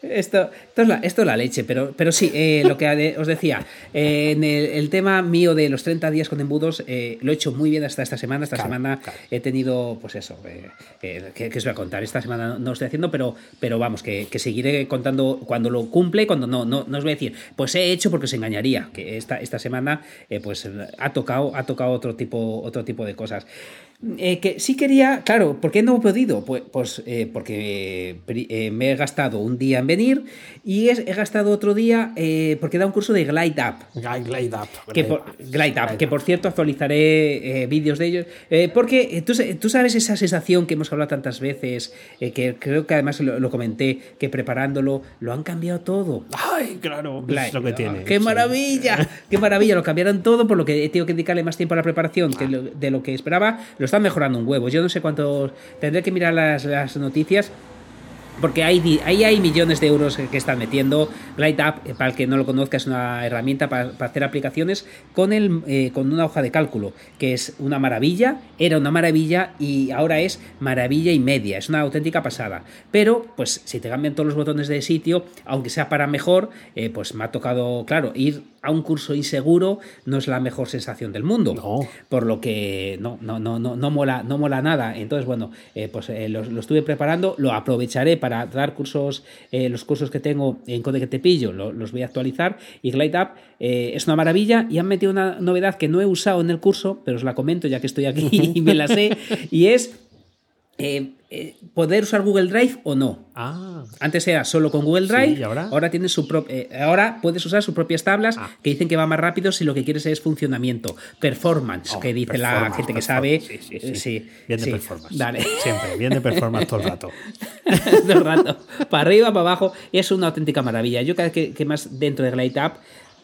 [SPEAKER 2] Esto, esto, es la, esto es la leche, pero, pero sí, eh, lo que os decía, eh, en el, el tema mío de los 30 días con embudos, eh, lo he hecho muy bien hasta esta semana. Esta
[SPEAKER 3] Claro,
[SPEAKER 2] semana
[SPEAKER 3] claro.
[SPEAKER 2] he tenido, pues eso, eh, eh, ¿qué, qué os voy a contar? Esta semana no, no lo estoy haciendo, pero, pero vamos, que, que seguiré contando cuando lo cumple, cuando no, no, no os voy a decir, pues he hecho porque se engañaría, que esta, esta semana eh, pues ha tocado, ha tocado otro tipo, otro tipo de cosas. Eh, que sí quería, claro, ¿por qué no he podido? Pues, pues eh, porque eh, eh, me he gastado un día en venir y es- he gastado otro día eh, porque da un curso de Glide Up.
[SPEAKER 3] Glide, glide up.
[SPEAKER 2] Que por, Glide Up, que por cierto actualizaré eh, vídeos de ellos. porque tú, tú sabes esa sensación que hemos hablado tantas veces, que creo que además lo, lo comenté, que preparándolo lo han cambiado todo.
[SPEAKER 3] Ay, claro,
[SPEAKER 2] Glide.
[SPEAKER 3] es lo que tiene.
[SPEAKER 2] ¡Qué
[SPEAKER 3] sí.
[SPEAKER 2] maravilla! ¡Qué maravilla! Lo cambiaron todo por lo que he tenido que dedicarle más tiempo a la preparación que lo- de lo que esperaba. Lo están mejorando un huevo. Yo no sé cuántos. Tendré que mirar las, las noticias. Porque ahí hay millones de euros que están metiendo. GlideUp, eh, para el que no lo conozca, es una herramienta para, para hacer aplicaciones con, el, eh, con una hoja de cálculo, que es una maravilla, era una maravilla y ahora es maravilla y media. Es una auténtica pasada. Pero, pues, si te cambian todos los botones de sitio, aunque sea para mejor, eh, pues me ha tocado, claro, ir a un curso inseguro no es la mejor sensación del mundo.
[SPEAKER 3] No.
[SPEAKER 2] Por lo que no, no, no, no, no mola, no mola nada. Entonces, bueno, eh, pues eh, lo, lo estuve preparando, lo aprovecharé para dar cursos, eh, los cursos que tengo en Code que te pillo, lo- los voy a actualizar. Y GlideUp es una maravilla y han metido una novedad que no he usado en el curso, pero os la comento ya que estoy aquí y me la sé, y es eh, eh, poder usar Google Drive o no.
[SPEAKER 3] Ah,
[SPEAKER 2] Antes era solo con Google Drive,
[SPEAKER 3] ¿y ahora?
[SPEAKER 2] tienes su eh, ahora puedes usar sus propias tablas
[SPEAKER 3] Ah.
[SPEAKER 2] que dicen que va más rápido si lo que quieres es funcionamiento, performance,
[SPEAKER 3] Oh,
[SPEAKER 2] que dice la gente que sabe.
[SPEAKER 3] Sí, sí, sí.
[SPEAKER 2] Eh, sí,
[SPEAKER 3] bien de
[SPEAKER 2] sí.
[SPEAKER 3] performance.
[SPEAKER 2] Dale.
[SPEAKER 3] Siempre, bien de performance todo el rato.
[SPEAKER 2] todo el rato. Para arriba, para abajo. Es una auténtica maravilla. Yo cada vez que, que más dentro de Glide App,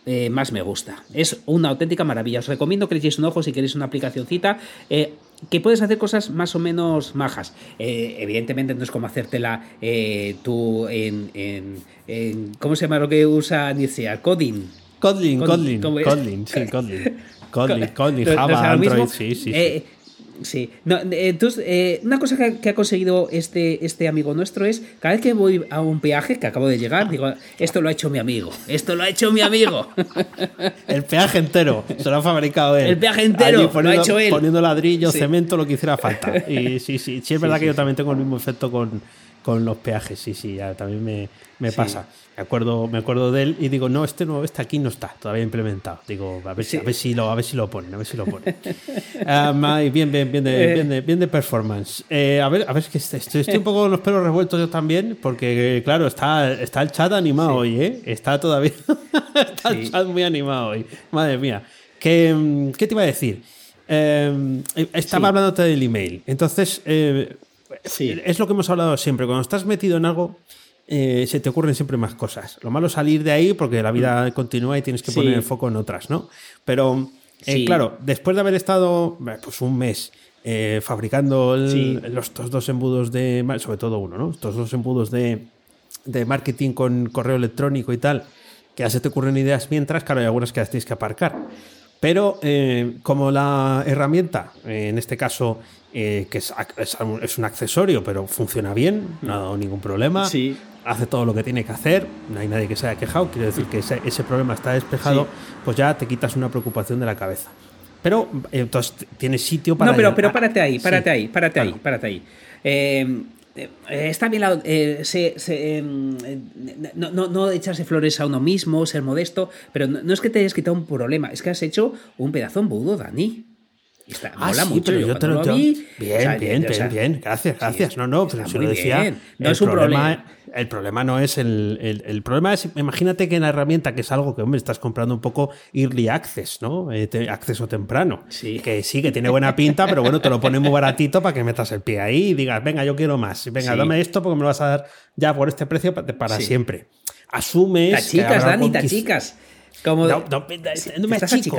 [SPEAKER 2] eh, más me gusta. Es una auténtica maravilla. Os recomiendo que le echéis un ojo si queréis una aplicacioncita. eh, que puedes hacer cosas más o menos majas. Eh, evidentemente no es como hacértela eh, tú en, en- en- ¿Cómo se llama lo que usa Nietzsche? Coding. ¿cómo es?
[SPEAKER 3] Kotlin, sí, Kotlin. Kotlin, Kotlin, Java, Android, sí, sí. sí.
[SPEAKER 2] Eh, sí. No, entonces, eh, una cosa que, que ha conseguido este, este amigo nuestro es, cada vez que voy a un peaje, que acabo de llegar, digo, esto lo ha hecho mi amigo, esto lo ha hecho mi amigo.
[SPEAKER 3] El peaje entero se lo ha fabricado él.
[SPEAKER 2] El peaje entero
[SPEAKER 3] Allí
[SPEAKER 2] lo ha hecho él.
[SPEAKER 3] Poniendo ladrillo,
[SPEAKER 2] Sí.
[SPEAKER 3] cemento, lo que hiciera falta. Y sí, sí, sí es verdad que yo también tengo el mismo efecto con, con los peajes. Sí, sí, ya también me, me
[SPEAKER 2] Sí.
[SPEAKER 3] pasa. Me acuerdo, me acuerdo de él y digo, no, este no, este aquí no está todavía implementado. Digo, a ver, si,
[SPEAKER 2] Sí.
[SPEAKER 3] a ver si lo, a ver si lo ponen, a ver si lo ponen. Ah, bien, bien, bien de,
[SPEAKER 2] Eh.
[SPEAKER 3] bien de, bien de performance. Eh, a ver, a ver, es que estoy, un poco con los pelos revueltos yo también, porque claro, está, está el chat animado hoy, ¿eh? Está todavía, está el
[SPEAKER 2] Sí.
[SPEAKER 3] chat muy animado hoy. Madre mía. ¿Qué, qué te iba a decir? Eh, estaba hablándote del email. Entonces, eh,
[SPEAKER 2] Sí.
[SPEAKER 3] es lo que hemos hablado siempre. Cuando estás metido en algo, eh, se te ocurren siempre más cosas. Lo malo es salir de ahí porque la vida continúa y tienes que
[SPEAKER 2] Sí.
[SPEAKER 3] poner el foco en otras, ¿no? Pero, eh,
[SPEAKER 2] Sí.
[SPEAKER 3] claro, después de haber estado eh, pues un mes eh, fabricando el-
[SPEAKER 2] Sí.
[SPEAKER 3] los, estos dos embudos de, sobre todo uno, ¿no? Estos dos embudos de, de marketing con correo electrónico y tal, que ya se te ocurren ideas mientras, claro, hay algunas que las tienes que aparcar. Pero eh, como la herramienta, eh, en este caso, eh, que es, es un- es un accesorio, pero funciona bien, no ha dado ningún problema,
[SPEAKER 2] Sí.
[SPEAKER 3] hace todo lo que tiene que hacer, no hay nadie que se haya quejado, quiere decir que ese, ese problema está despejado,
[SPEAKER 2] Sí.
[SPEAKER 3] pues ya te quitas una preocupación de la cabeza. Pero entonces t- tienes sitio para...
[SPEAKER 2] No, pero, pero
[SPEAKER 3] ah,
[SPEAKER 2] párate ahí,
[SPEAKER 3] sí,
[SPEAKER 2] párate ahí, párate ahí, párate ahí. Eh, eh, está bien la- eh, se- se, em, eh, no, no, no echarse flores a uno mismo, ser modesto, pero no, no es que te hayas quitado un problema, es que has hecho un pedazo embudo, Dani. Está,
[SPEAKER 3] Ah,
[SPEAKER 2] mola
[SPEAKER 3] sí,
[SPEAKER 2] mucho.
[SPEAKER 3] pero yo te lo
[SPEAKER 2] lo vi,
[SPEAKER 3] Bien,
[SPEAKER 2] o sea,
[SPEAKER 3] bien,
[SPEAKER 2] o sea,
[SPEAKER 3] bien, bien. Gracias, gracias. no, no, pero
[SPEAKER 2] está
[SPEAKER 3] si lo decía.
[SPEAKER 2] bien. No es un problema.
[SPEAKER 3] El problema no es el, el, el problema es, imagínate que en la herramienta, que es algo que, hombre, estás comprando un poco early access, ¿no? Eh, te- acceso temprano.
[SPEAKER 2] Sí.
[SPEAKER 3] Que sí, que tiene buena pinta, pero bueno, te lo pone muy baratito para que metas el pie ahí y digas, venga, yo quiero más. Venga,
[SPEAKER 2] Sí.
[SPEAKER 3] dame esto porque me lo vas a dar ya por este precio pa- para siempre. Asumes.
[SPEAKER 2] Tachicas, Dani,
[SPEAKER 3] conquist-
[SPEAKER 2] tachicas. Como
[SPEAKER 3] no, no,
[SPEAKER 2] Sí,
[SPEAKER 3] no me achico.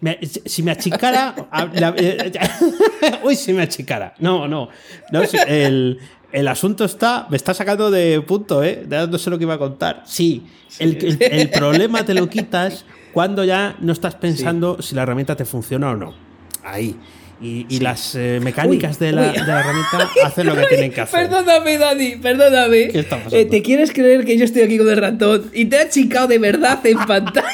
[SPEAKER 3] me si me achicara. la- eh, uy, si me achicara. No, no. no si- el, el asunto está. Me está sacando de punto, ¿eh? No sé lo que iba a contar. Sí, el, el- el problema te lo quitas cuando ya no estás pensando si la herramienta te funciona o no. Ahí. Y, y las eh, mecánicas
[SPEAKER 2] Uy,
[SPEAKER 3] de, la, de la herramienta hacen lo que tienen que hacer.
[SPEAKER 2] Perdóname, Dani, perdóname.
[SPEAKER 3] ¿Qué está pasando?
[SPEAKER 2] Eh, ¿Te quieres creer que yo estoy aquí con el ratón y te ha achicado de verdad en pantalla?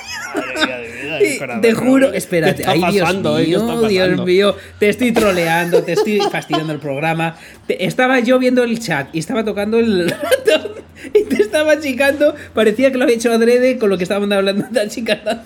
[SPEAKER 2] Te juro, espérate,
[SPEAKER 3] ¿Qué está
[SPEAKER 2] ay Dios
[SPEAKER 3] pasando, eh? ¿Qué
[SPEAKER 2] mío, Dios mío, te estoy troleando, te estoy fastidiando el programa. Te- estaba yo viendo el chat y estaba tocando el ratón y te estaba achicando, parecía que lo había hecho adrede con lo que estaban hablando de achicando.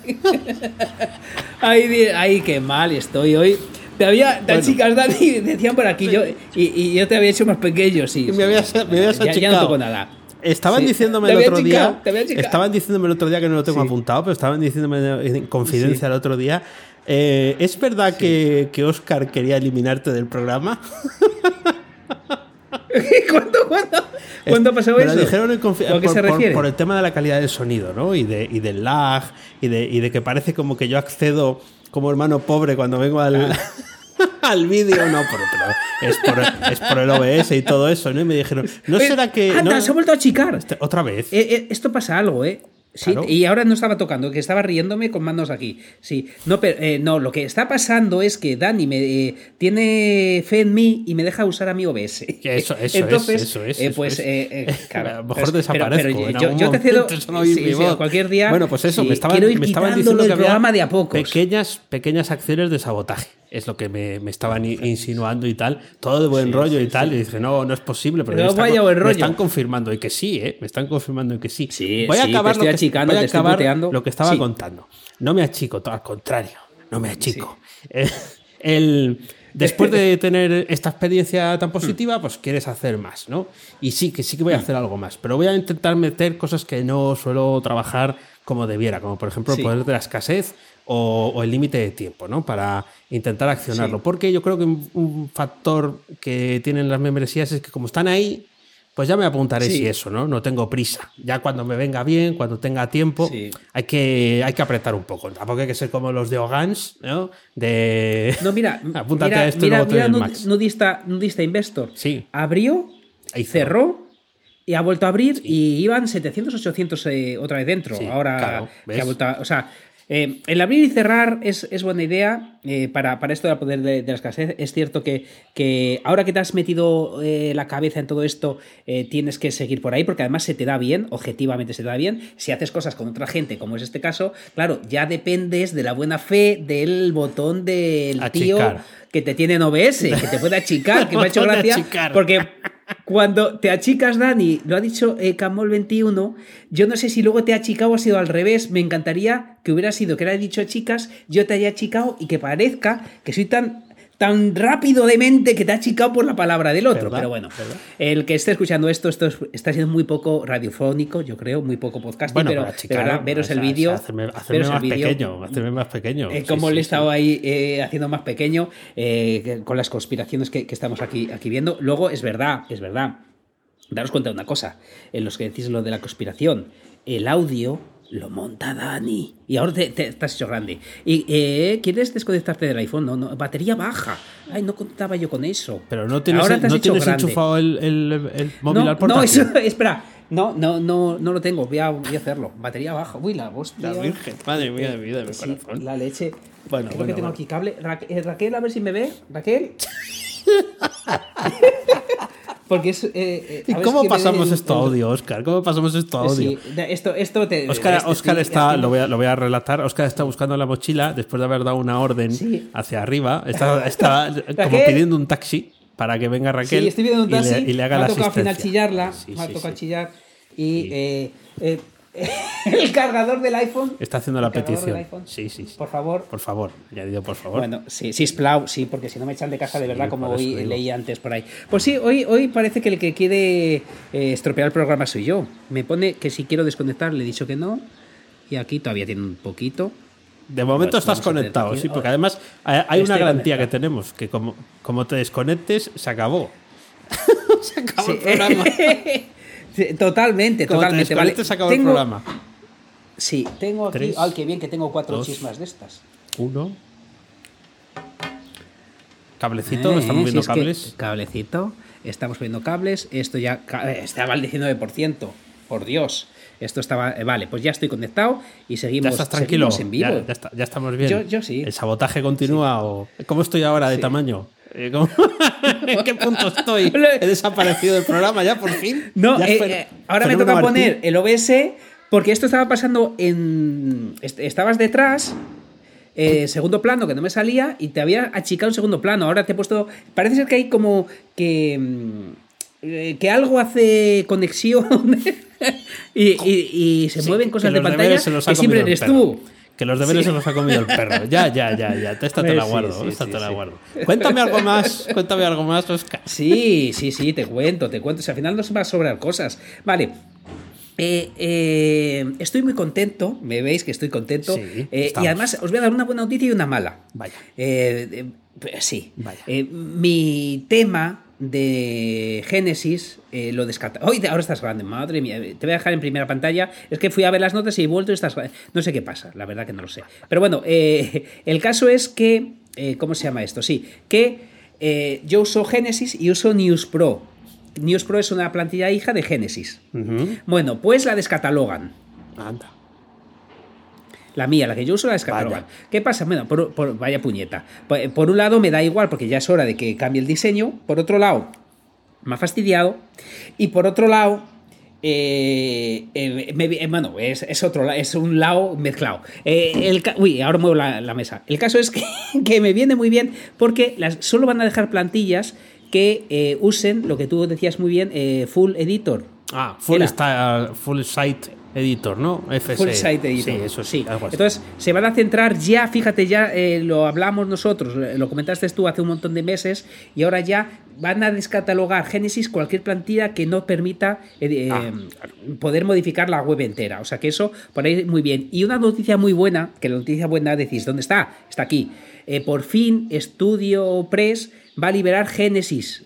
[SPEAKER 2] ay, di- ay, qué mal estoy hoy. Te había,
[SPEAKER 3] Bueno.
[SPEAKER 2] decían por aquí, yo, y, y yo te había hecho más pequeño, sí.
[SPEAKER 3] Me habías, me habías
[SPEAKER 2] Ya- ya no
[SPEAKER 3] achicado.
[SPEAKER 2] toco nada.
[SPEAKER 3] Estaban
[SPEAKER 2] Sí.
[SPEAKER 3] diciéndome el otro día. Estaban diciéndome el otro día que no lo tengo
[SPEAKER 2] Sí.
[SPEAKER 3] apuntado, pero estaban diciéndome en confidencia el otro día. eh, ¿Es verdad que, que Oscar quería eliminarte del programa?
[SPEAKER 2] ¿Cuándo, cuándo, ¿cuándo
[SPEAKER 3] me
[SPEAKER 2] eso?
[SPEAKER 3] lo dijeron en confi-
[SPEAKER 2] ¿A qué
[SPEAKER 3] por,
[SPEAKER 2] se
[SPEAKER 3] por-
[SPEAKER 2] refiere?
[SPEAKER 3] por el tema de la calidad del sonido, ¿no? Y, de, y del lag, y de, y de que parece como que yo accedo como hermano pobre cuando vengo al, al vídeo. No, pero, pero es, por, es por el OBS y todo eso, ¿no? Y me dijeron, ¿no
[SPEAKER 2] Oye,
[SPEAKER 3] será que.
[SPEAKER 2] Anda,
[SPEAKER 3] no-
[SPEAKER 2] se ha vuelto a achicar.
[SPEAKER 3] Este- ¿Otra vez?
[SPEAKER 2] Eh, eh, esto pasa algo, ¿eh? Sí,
[SPEAKER 3] Claro.
[SPEAKER 2] y ahora no estaba tocando, que estaba riéndome con manos aquí. Sí, no, pero, eh, no, lo que está pasando es que Dani me eh, tiene fe en mí y me deja usar a mi OBS.
[SPEAKER 3] Eso- eso
[SPEAKER 2] Entonces,
[SPEAKER 3] es, eso es,
[SPEAKER 2] eh,
[SPEAKER 3] eso
[SPEAKER 2] pues,
[SPEAKER 3] es.
[SPEAKER 2] claro,
[SPEAKER 3] a lo mejor
[SPEAKER 2] pues, pero-
[SPEAKER 3] desaparezco.
[SPEAKER 2] pero
[SPEAKER 3] en
[SPEAKER 2] yo,
[SPEAKER 3] algún
[SPEAKER 2] yo te cedo. sí, sí, cualquier día.
[SPEAKER 3] Bueno, pues eso, me estaban,
[SPEAKER 2] quiero ir
[SPEAKER 3] me estaban diciendo que había
[SPEAKER 2] de a pocos.
[SPEAKER 3] pequeñas, pequeñas acciones de sabotaje. Es lo que me, me estaban insinuando y tal. Todo de buen rollo y tal. Y dije, no, no es posible. Pero
[SPEAKER 2] No
[SPEAKER 3] me, están,
[SPEAKER 2] vaya buen
[SPEAKER 3] me
[SPEAKER 2] rollo.
[SPEAKER 3] están confirmando y que sí, ¿eh? Me están confirmando y que sí.
[SPEAKER 2] Sí,
[SPEAKER 3] voy a
[SPEAKER 2] sí,
[SPEAKER 3] acabar, lo, que,
[SPEAKER 2] achicando,
[SPEAKER 3] voy a acabar lo que estaba
[SPEAKER 2] Sí.
[SPEAKER 3] contando. No me achico, todo al contrario. No me achico. Eh, el, después de tener esta experiencia tan positiva, pues quieres hacer más, ¿no? Y sí, que sí que voy a hacer algo más. Pero voy a intentar meter cosas que no suelo trabajar como debiera, como por ejemplo el
[SPEAKER 2] Sí.
[SPEAKER 3] poder de la escasez o, o el límite de tiempo, ¿no? Para intentar accionarlo.
[SPEAKER 2] Sí.
[SPEAKER 3] Porque yo creo que un, un factor que tienen las membresías es que como están ahí, pues ya me apuntaré
[SPEAKER 2] Sí.
[SPEAKER 3] si eso, ¿no? No tengo prisa. Ya cuando me venga bien, cuando tenga tiempo,
[SPEAKER 2] Sí.
[SPEAKER 3] hay, que, hay que apretar un poco. Tampoco hay que ser como los de Ogans, ¿no? De...
[SPEAKER 2] No, mira,
[SPEAKER 3] Apúntate
[SPEAKER 2] mira,
[SPEAKER 3] a esto y
[SPEAKER 2] mira,
[SPEAKER 3] luego te
[SPEAKER 2] mira
[SPEAKER 3] doy el
[SPEAKER 2] nud-
[SPEAKER 3] Max.
[SPEAKER 2] nudista, nudista Investor.
[SPEAKER 3] Sí.
[SPEAKER 2] Abrió,
[SPEAKER 3] Ahí
[SPEAKER 2] cerró y ha vuelto a abrir y iban 700, 800 eh, otra vez dentro.
[SPEAKER 3] Sí,
[SPEAKER 2] Ahora
[SPEAKER 3] claro,
[SPEAKER 2] que ha vuelto a- o sea, eh, el abrir y cerrar es, es buena idea eh, para, para esto del poder de, de la escasez. Es cierto que, que ahora que te has metido eh, la cabeza en todo esto, tienes que seguir por ahí porque además se te da bien, objetivamente se te da bien. Si haces cosas con otra gente, como es este caso, claro, ya dependes de la buena fe del botón del tío que te tiene en OBS, que te puede achicar, que me ha hecho gracia. Porque cuando te achicas, Dani, lo ha dicho eh, Camol 21, yo no sé si luego te ha achicado o ha sido al revés. Me encantaría que hubiera sido que le haya dicho chicas, yo te haya achicado y que parezca que soy tan tan rápido de mente que te ha achicado por la palabra del otro.
[SPEAKER 3] ¿Verdad?
[SPEAKER 2] Pero bueno,
[SPEAKER 3] ¿Verdad?
[SPEAKER 2] el que esté escuchando esto, esto es- está siendo muy poco radiofónico, yo creo, muy poco podcast,
[SPEAKER 3] Bueno,
[SPEAKER 2] pero de verdad, veros
[SPEAKER 3] o sea,
[SPEAKER 2] el vídeo.
[SPEAKER 3] Hacerme, más pequeño, hacerme más pequeño.
[SPEAKER 2] Eh, como
[SPEAKER 3] sí,
[SPEAKER 2] le he
[SPEAKER 3] sí.
[SPEAKER 2] estado ahí eh, haciendo más pequeño eh, con las conspiraciones que, que estamos aquí, aquí viendo. Luego, es verdad, es verdad. Daros cuenta de una cosa, en los que decís lo de la conspiración, el audio lo monta Dani. Y ahora te, te- te has hecho grande. Y eh, ¿Quieres desconectarte del iPhone? No, no, batería baja. Ay, no contaba yo con eso.
[SPEAKER 3] Pero no tienes,
[SPEAKER 2] Ahora te has
[SPEAKER 3] no
[SPEAKER 2] hecho
[SPEAKER 3] tienes enchufado el, el- el móvil
[SPEAKER 2] no,
[SPEAKER 3] al portátil.
[SPEAKER 2] No, eso, espera. No, no, no, no lo tengo. Voy a, voy a hacerlo. Batería baja. Uy, la hostia.
[SPEAKER 3] La Virgen. Madre mía de vida, de mi
[SPEAKER 2] Sí,
[SPEAKER 3] corazón.
[SPEAKER 2] la leche.
[SPEAKER 3] Bueno,
[SPEAKER 2] Creo que
[SPEAKER 3] bueno,
[SPEAKER 2] tengo
[SPEAKER 3] bueno.
[SPEAKER 2] aquí cable. Ra- eh, Raquel, a ver si me ve. Raquel. Porque es. eh, eh,
[SPEAKER 3] ¿Y
[SPEAKER 2] ver
[SPEAKER 3] cómo
[SPEAKER 2] me
[SPEAKER 3] pasamos esto a audio, Oscar? ¿Cómo pasamos esto a audio?
[SPEAKER 2] Sí, esto, esto te.
[SPEAKER 3] Oscar,
[SPEAKER 2] este-
[SPEAKER 3] Oscar está,
[SPEAKER 2] estoy-
[SPEAKER 3] lo voy, a, lo voy a relatar, Oscar está buscando la mochila después de haber dado una orden
[SPEAKER 2] Sí.
[SPEAKER 3] hacia arriba, está, está como pidiendo un taxi para que venga Raquel
[SPEAKER 2] Sí, estoy viendo un
[SPEAKER 3] y le-
[SPEAKER 2] taxi.
[SPEAKER 3] y, le, haga
[SPEAKER 2] me
[SPEAKER 3] la
[SPEAKER 2] ha tocado al final
[SPEAKER 3] asistencia.
[SPEAKER 2] chillarla. Me ha tocado chillar. Y eh, eh, el cargador del iPhone.
[SPEAKER 3] Está haciendo la
[SPEAKER 2] el
[SPEAKER 3] petición. Sí, sí, sí.
[SPEAKER 2] Por favor.
[SPEAKER 3] Por favor, añadido por favor.
[SPEAKER 2] Bueno, sí, sí, Splau, sí, porque si no me echan de casa de
[SPEAKER 3] Sí,
[SPEAKER 2] verdad, como hoy
[SPEAKER 3] digo.
[SPEAKER 2] leí antes por ahí. Pues sí, hoy, hoy parece que el que quiere eh, estropear el programa soy yo. Me pone que si quiero desconectar, le he dicho que no. Y aquí todavía tiene un poquito.
[SPEAKER 3] de momento
[SPEAKER 2] Pues
[SPEAKER 3] estás conectado, sí, porque además hay, una garantía
[SPEAKER 2] conectado.
[SPEAKER 3] que tenemos, que como, como te desconectes, se acabó. se acabó el
[SPEAKER 2] Sí.
[SPEAKER 3] programa.
[SPEAKER 2] Totalmente, totalmente. Vale.
[SPEAKER 3] se acabó
[SPEAKER 2] Tengo-
[SPEAKER 3] el programa.
[SPEAKER 2] Sí, tengo aquí.
[SPEAKER 3] Tres,
[SPEAKER 2] Ay, qué bien que tengo cuatro
[SPEAKER 3] dos.
[SPEAKER 2] chismas de estas.
[SPEAKER 3] Uno. Cablecito,
[SPEAKER 2] Eh,
[SPEAKER 3] estamos
[SPEAKER 2] si
[SPEAKER 3] viendo
[SPEAKER 2] es
[SPEAKER 3] cables.
[SPEAKER 2] cablecito. Estamos viendo cables. Esto ya eh, estaba al 19%. Por Dios. Esto estaba. eh, vale, pues ya estoy conectado y seguimos,
[SPEAKER 3] Ya estás tranquilo.
[SPEAKER 2] seguimos en vivo.
[SPEAKER 3] Ya, ya está- ya estamos bien.
[SPEAKER 2] Yo- yo sí.
[SPEAKER 3] ¿El sabotaje continúa o cómo estoy ahora de
[SPEAKER 2] Sí.
[SPEAKER 3] tamaño? Eh, ¿cómo- ¿En qué punto estoy? He desaparecido del programa ya por fin.
[SPEAKER 2] No, eh, eh, ahora me toca
[SPEAKER 3] Martín.
[SPEAKER 2] poner el OBS porque esto estaba pasando en. est- Estabas detrás, eh, segundo plano, que no me salía, y te había achicado un segundo plano. Ahora te he puesto. Parece ser que hay como que. mm, que algo hace conexión y, y- y se
[SPEAKER 3] Sí,
[SPEAKER 2] mueven cosas de pantalla que siempre eres tú.
[SPEAKER 3] Que los deberes
[SPEAKER 2] Sí.
[SPEAKER 3] se los ha comido el perro. Ya, ya, ya, ya. Esta te la guardo.
[SPEAKER 2] sí,
[SPEAKER 3] esta
[SPEAKER 2] sí,
[SPEAKER 3] te la guardo. Cuéntame algo más. Cuéntame algo más, Oscar.
[SPEAKER 2] Sí, sí, sí, te cuento, te cuento. Si al final nos va a sobrar cosas. Vale. Eh, eh, estoy muy contento, me veis que estoy contento.
[SPEAKER 3] Sí,
[SPEAKER 2] Eh, y además os voy a dar una buena noticia y una mala.
[SPEAKER 3] Vaya.
[SPEAKER 2] Eh, pues sí.
[SPEAKER 3] Vaya.
[SPEAKER 2] Mi tema de Génesis eh, lo descarta. Hoy ahora estás grande, madre mía. Te voy a dejar en primera pantalla. Es que fui a ver las notas y he vuelto y estás grande. No sé qué pasa, la verdad que no lo sé. Pero bueno, eh, el caso es que. eh, ¿Cómo se llama esto? Sí, que yo uso Génesis y uso News Pro. News Pro es una plantilla hija de Génesis. Bueno, pues la descatalogan.
[SPEAKER 3] Anda.
[SPEAKER 2] La mía, la que yo uso, la descatalogan.
[SPEAKER 3] Vaya.
[SPEAKER 2] ¿Qué pasa? Bueno, por, por- vaya puñeta. Por, por un lado me da igual porque ya es hora de que cambie el diseño. Por otro lado, me ha fastidiado. Y por otro lado, eh, eh, me eh, bueno, es, es otro es un lado mezclado. Eh, el uy, ahora muevo la, la mesa. El caso es que, que me viene muy bien porque las, solo van a dejar plantillas que usen lo que tú decías muy bien, Full Editor.
[SPEAKER 3] Ah, full, sta- full Site Editor, ¿no?
[SPEAKER 2] Full Site Editor.
[SPEAKER 3] Sí, eso
[SPEAKER 2] sí.
[SPEAKER 3] sí. algo así.
[SPEAKER 2] Entonces, se van a centrar ya, fíjate, ya eh, lo hablamos nosotros, lo comentaste tú hace un montón de meses, y ahora ya van a descatalogar Genesis cualquier plantilla que no permita eh, eh,
[SPEAKER 3] Ah,
[SPEAKER 2] poder modificar la web entera. O sea que eso, por ahí muy bien. Y una noticia muy buena, que la noticia buena decís, ¿dónde está? Está aquí. Eh, por fin, Studio Press va a liberar Genesis.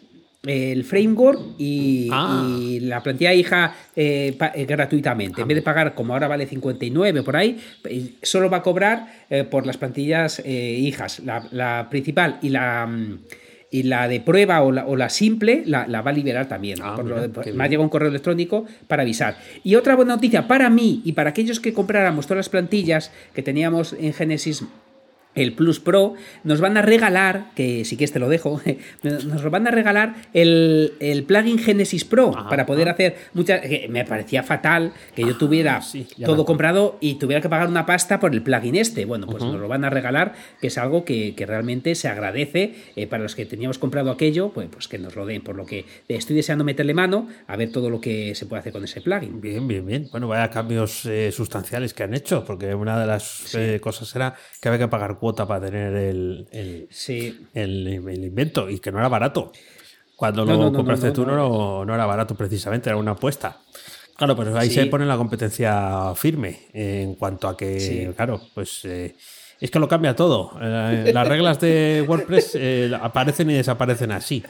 [SPEAKER 2] El framework y,
[SPEAKER 3] Ah.
[SPEAKER 2] y la plantilla hija eh, pa- eh, gratuitamente. En vez de pagar como ahora vale 59 por ahí, eh, solo va a cobrar eh, por las plantillas hijas. La, la principal y la mm, y la de prueba o la, o la simple la, la va a liberar también.
[SPEAKER 3] Ah,
[SPEAKER 2] Por
[SPEAKER 3] mira,
[SPEAKER 2] lo de-
[SPEAKER 3] qué
[SPEAKER 2] me ha llegado un correo electrónico para avisar. Y otra buena noticia para mí y para aquellos que compráramos todas las plantillas que teníamos en Genesis el Plus Pro, nos van a regalar, que si quieres te lo dejo, nos van a regalar el, el plugin Genesis Pro
[SPEAKER 3] Ajá,
[SPEAKER 2] para poder
[SPEAKER 3] ah.
[SPEAKER 2] hacer muchas... que me parecía fatal que yo tuviera
[SPEAKER 3] sí, ya me
[SPEAKER 2] todo comprado y tuviera que pagar una pasta por el plugin este. Bueno, pues nos lo van a regalar, que es algo que, que realmente se agradece eh, para los que teníamos comprado aquello, pues, pues que nos lo den. Por lo que estoy deseando meterle mano a ver todo lo que se puede hacer con ese plugin.
[SPEAKER 3] Bien, bien, bien. Bueno, vaya cambios eh, sustanciales que han hecho, porque una de las eh, cosas era que había que pagar cuota para tener el, el,
[SPEAKER 2] Sí.
[SPEAKER 3] el- el invento y que no era barato. Cuando
[SPEAKER 2] No,
[SPEAKER 3] lo
[SPEAKER 2] no,
[SPEAKER 3] compraste
[SPEAKER 2] no,
[SPEAKER 3] tú
[SPEAKER 2] no.
[SPEAKER 3] era barato precisamente, era una apuesta. Claro, pero ahí
[SPEAKER 2] Sí.
[SPEAKER 3] se pone la competencia firme en cuanto a que,
[SPEAKER 2] Sí.
[SPEAKER 3] claro, pues eh, Es que lo cambia todo. Eh, las reglas de WordPress eh, aparecen y desaparecen así.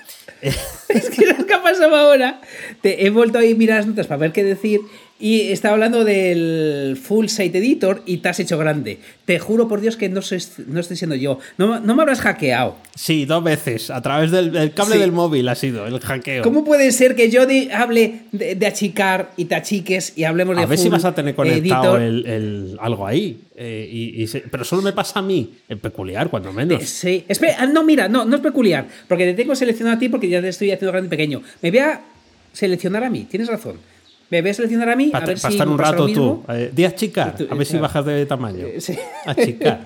[SPEAKER 2] es que lo que ha pasado ahora, te he vuelto a ir mirar las notas para ver qué decir y estaba hablando del Full Site Editor y te has hecho grande. Te juro por Dios que no, soy, no estoy siendo yo. No, no, me habrás hackeado.
[SPEAKER 3] Sí, dos veces. A través del, cable del móvil ha sido el hackeo.
[SPEAKER 2] ¿Cómo puede ser que yo hable de, achicar y te achiques y hablemos de
[SPEAKER 3] A ver si vas a tener conectado el, algo ahí. Eh, y, pero solo me pasa a mí. En peculiar, cuando menos.
[SPEAKER 2] Sí. Espera, ah, no, mira, no, no es peculiar. Porque te tengo seleccionado a ti porque ya te estoy haciendo grande y pequeño. Me voy a seleccionar a mí. Tienes razón. ¿Me ves seleccionar a mí?
[SPEAKER 3] Para,
[SPEAKER 2] a ver
[SPEAKER 3] estar un rato tú. Eh, di a chicar, a ver si bajas de tamaño. Eh, sí. A chicar.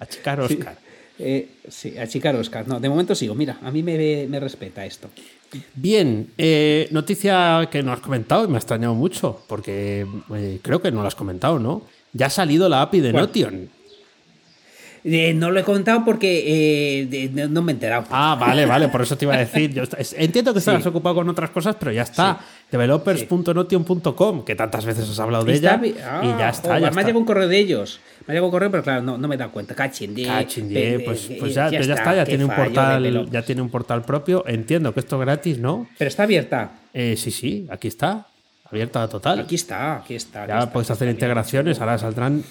[SPEAKER 3] A chicar Oscar.
[SPEAKER 2] Sí. Eh, sí, a chicar Oscar. No, de momento sigo. Mira, a mí me, me respeta esto.
[SPEAKER 3] Bien, eh, noticia que no has comentado y me ha extrañado mucho, porque creo que no lo has comentado, ¿no? Ya ha salido la API de Notion.
[SPEAKER 2] Eh, no lo he contado porque eh, no me he enterado.
[SPEAKER 3] Ah, vale, vale, por eso te iba a decir. Yo entiendo que estabas ocupado con otras cosas, pero ya está. Developers.notion.com, que tantas veces has hablado de ella. y ya está. ya
[SPEAKER 2] me llegado un correo de ellos. Me llegado un correo, pero claro, no, me he dado cuenta. Cachindie.
[SPEAKER 3] Cachindie, pues, pues ya, ya, está, ya tiene, un portal, ya tiene un portal propio. Entiendo que esto es gratis, ¿no?
[SPEAKER 2] Pero está abierta.
[SPEAKER 3] Eh, sí, sí, aquí está abierta total.
[SPEAKER 2] Aquí está, aquí está.
[SPEAKER 3] ya puedes hacer integraciones, ahora saldrán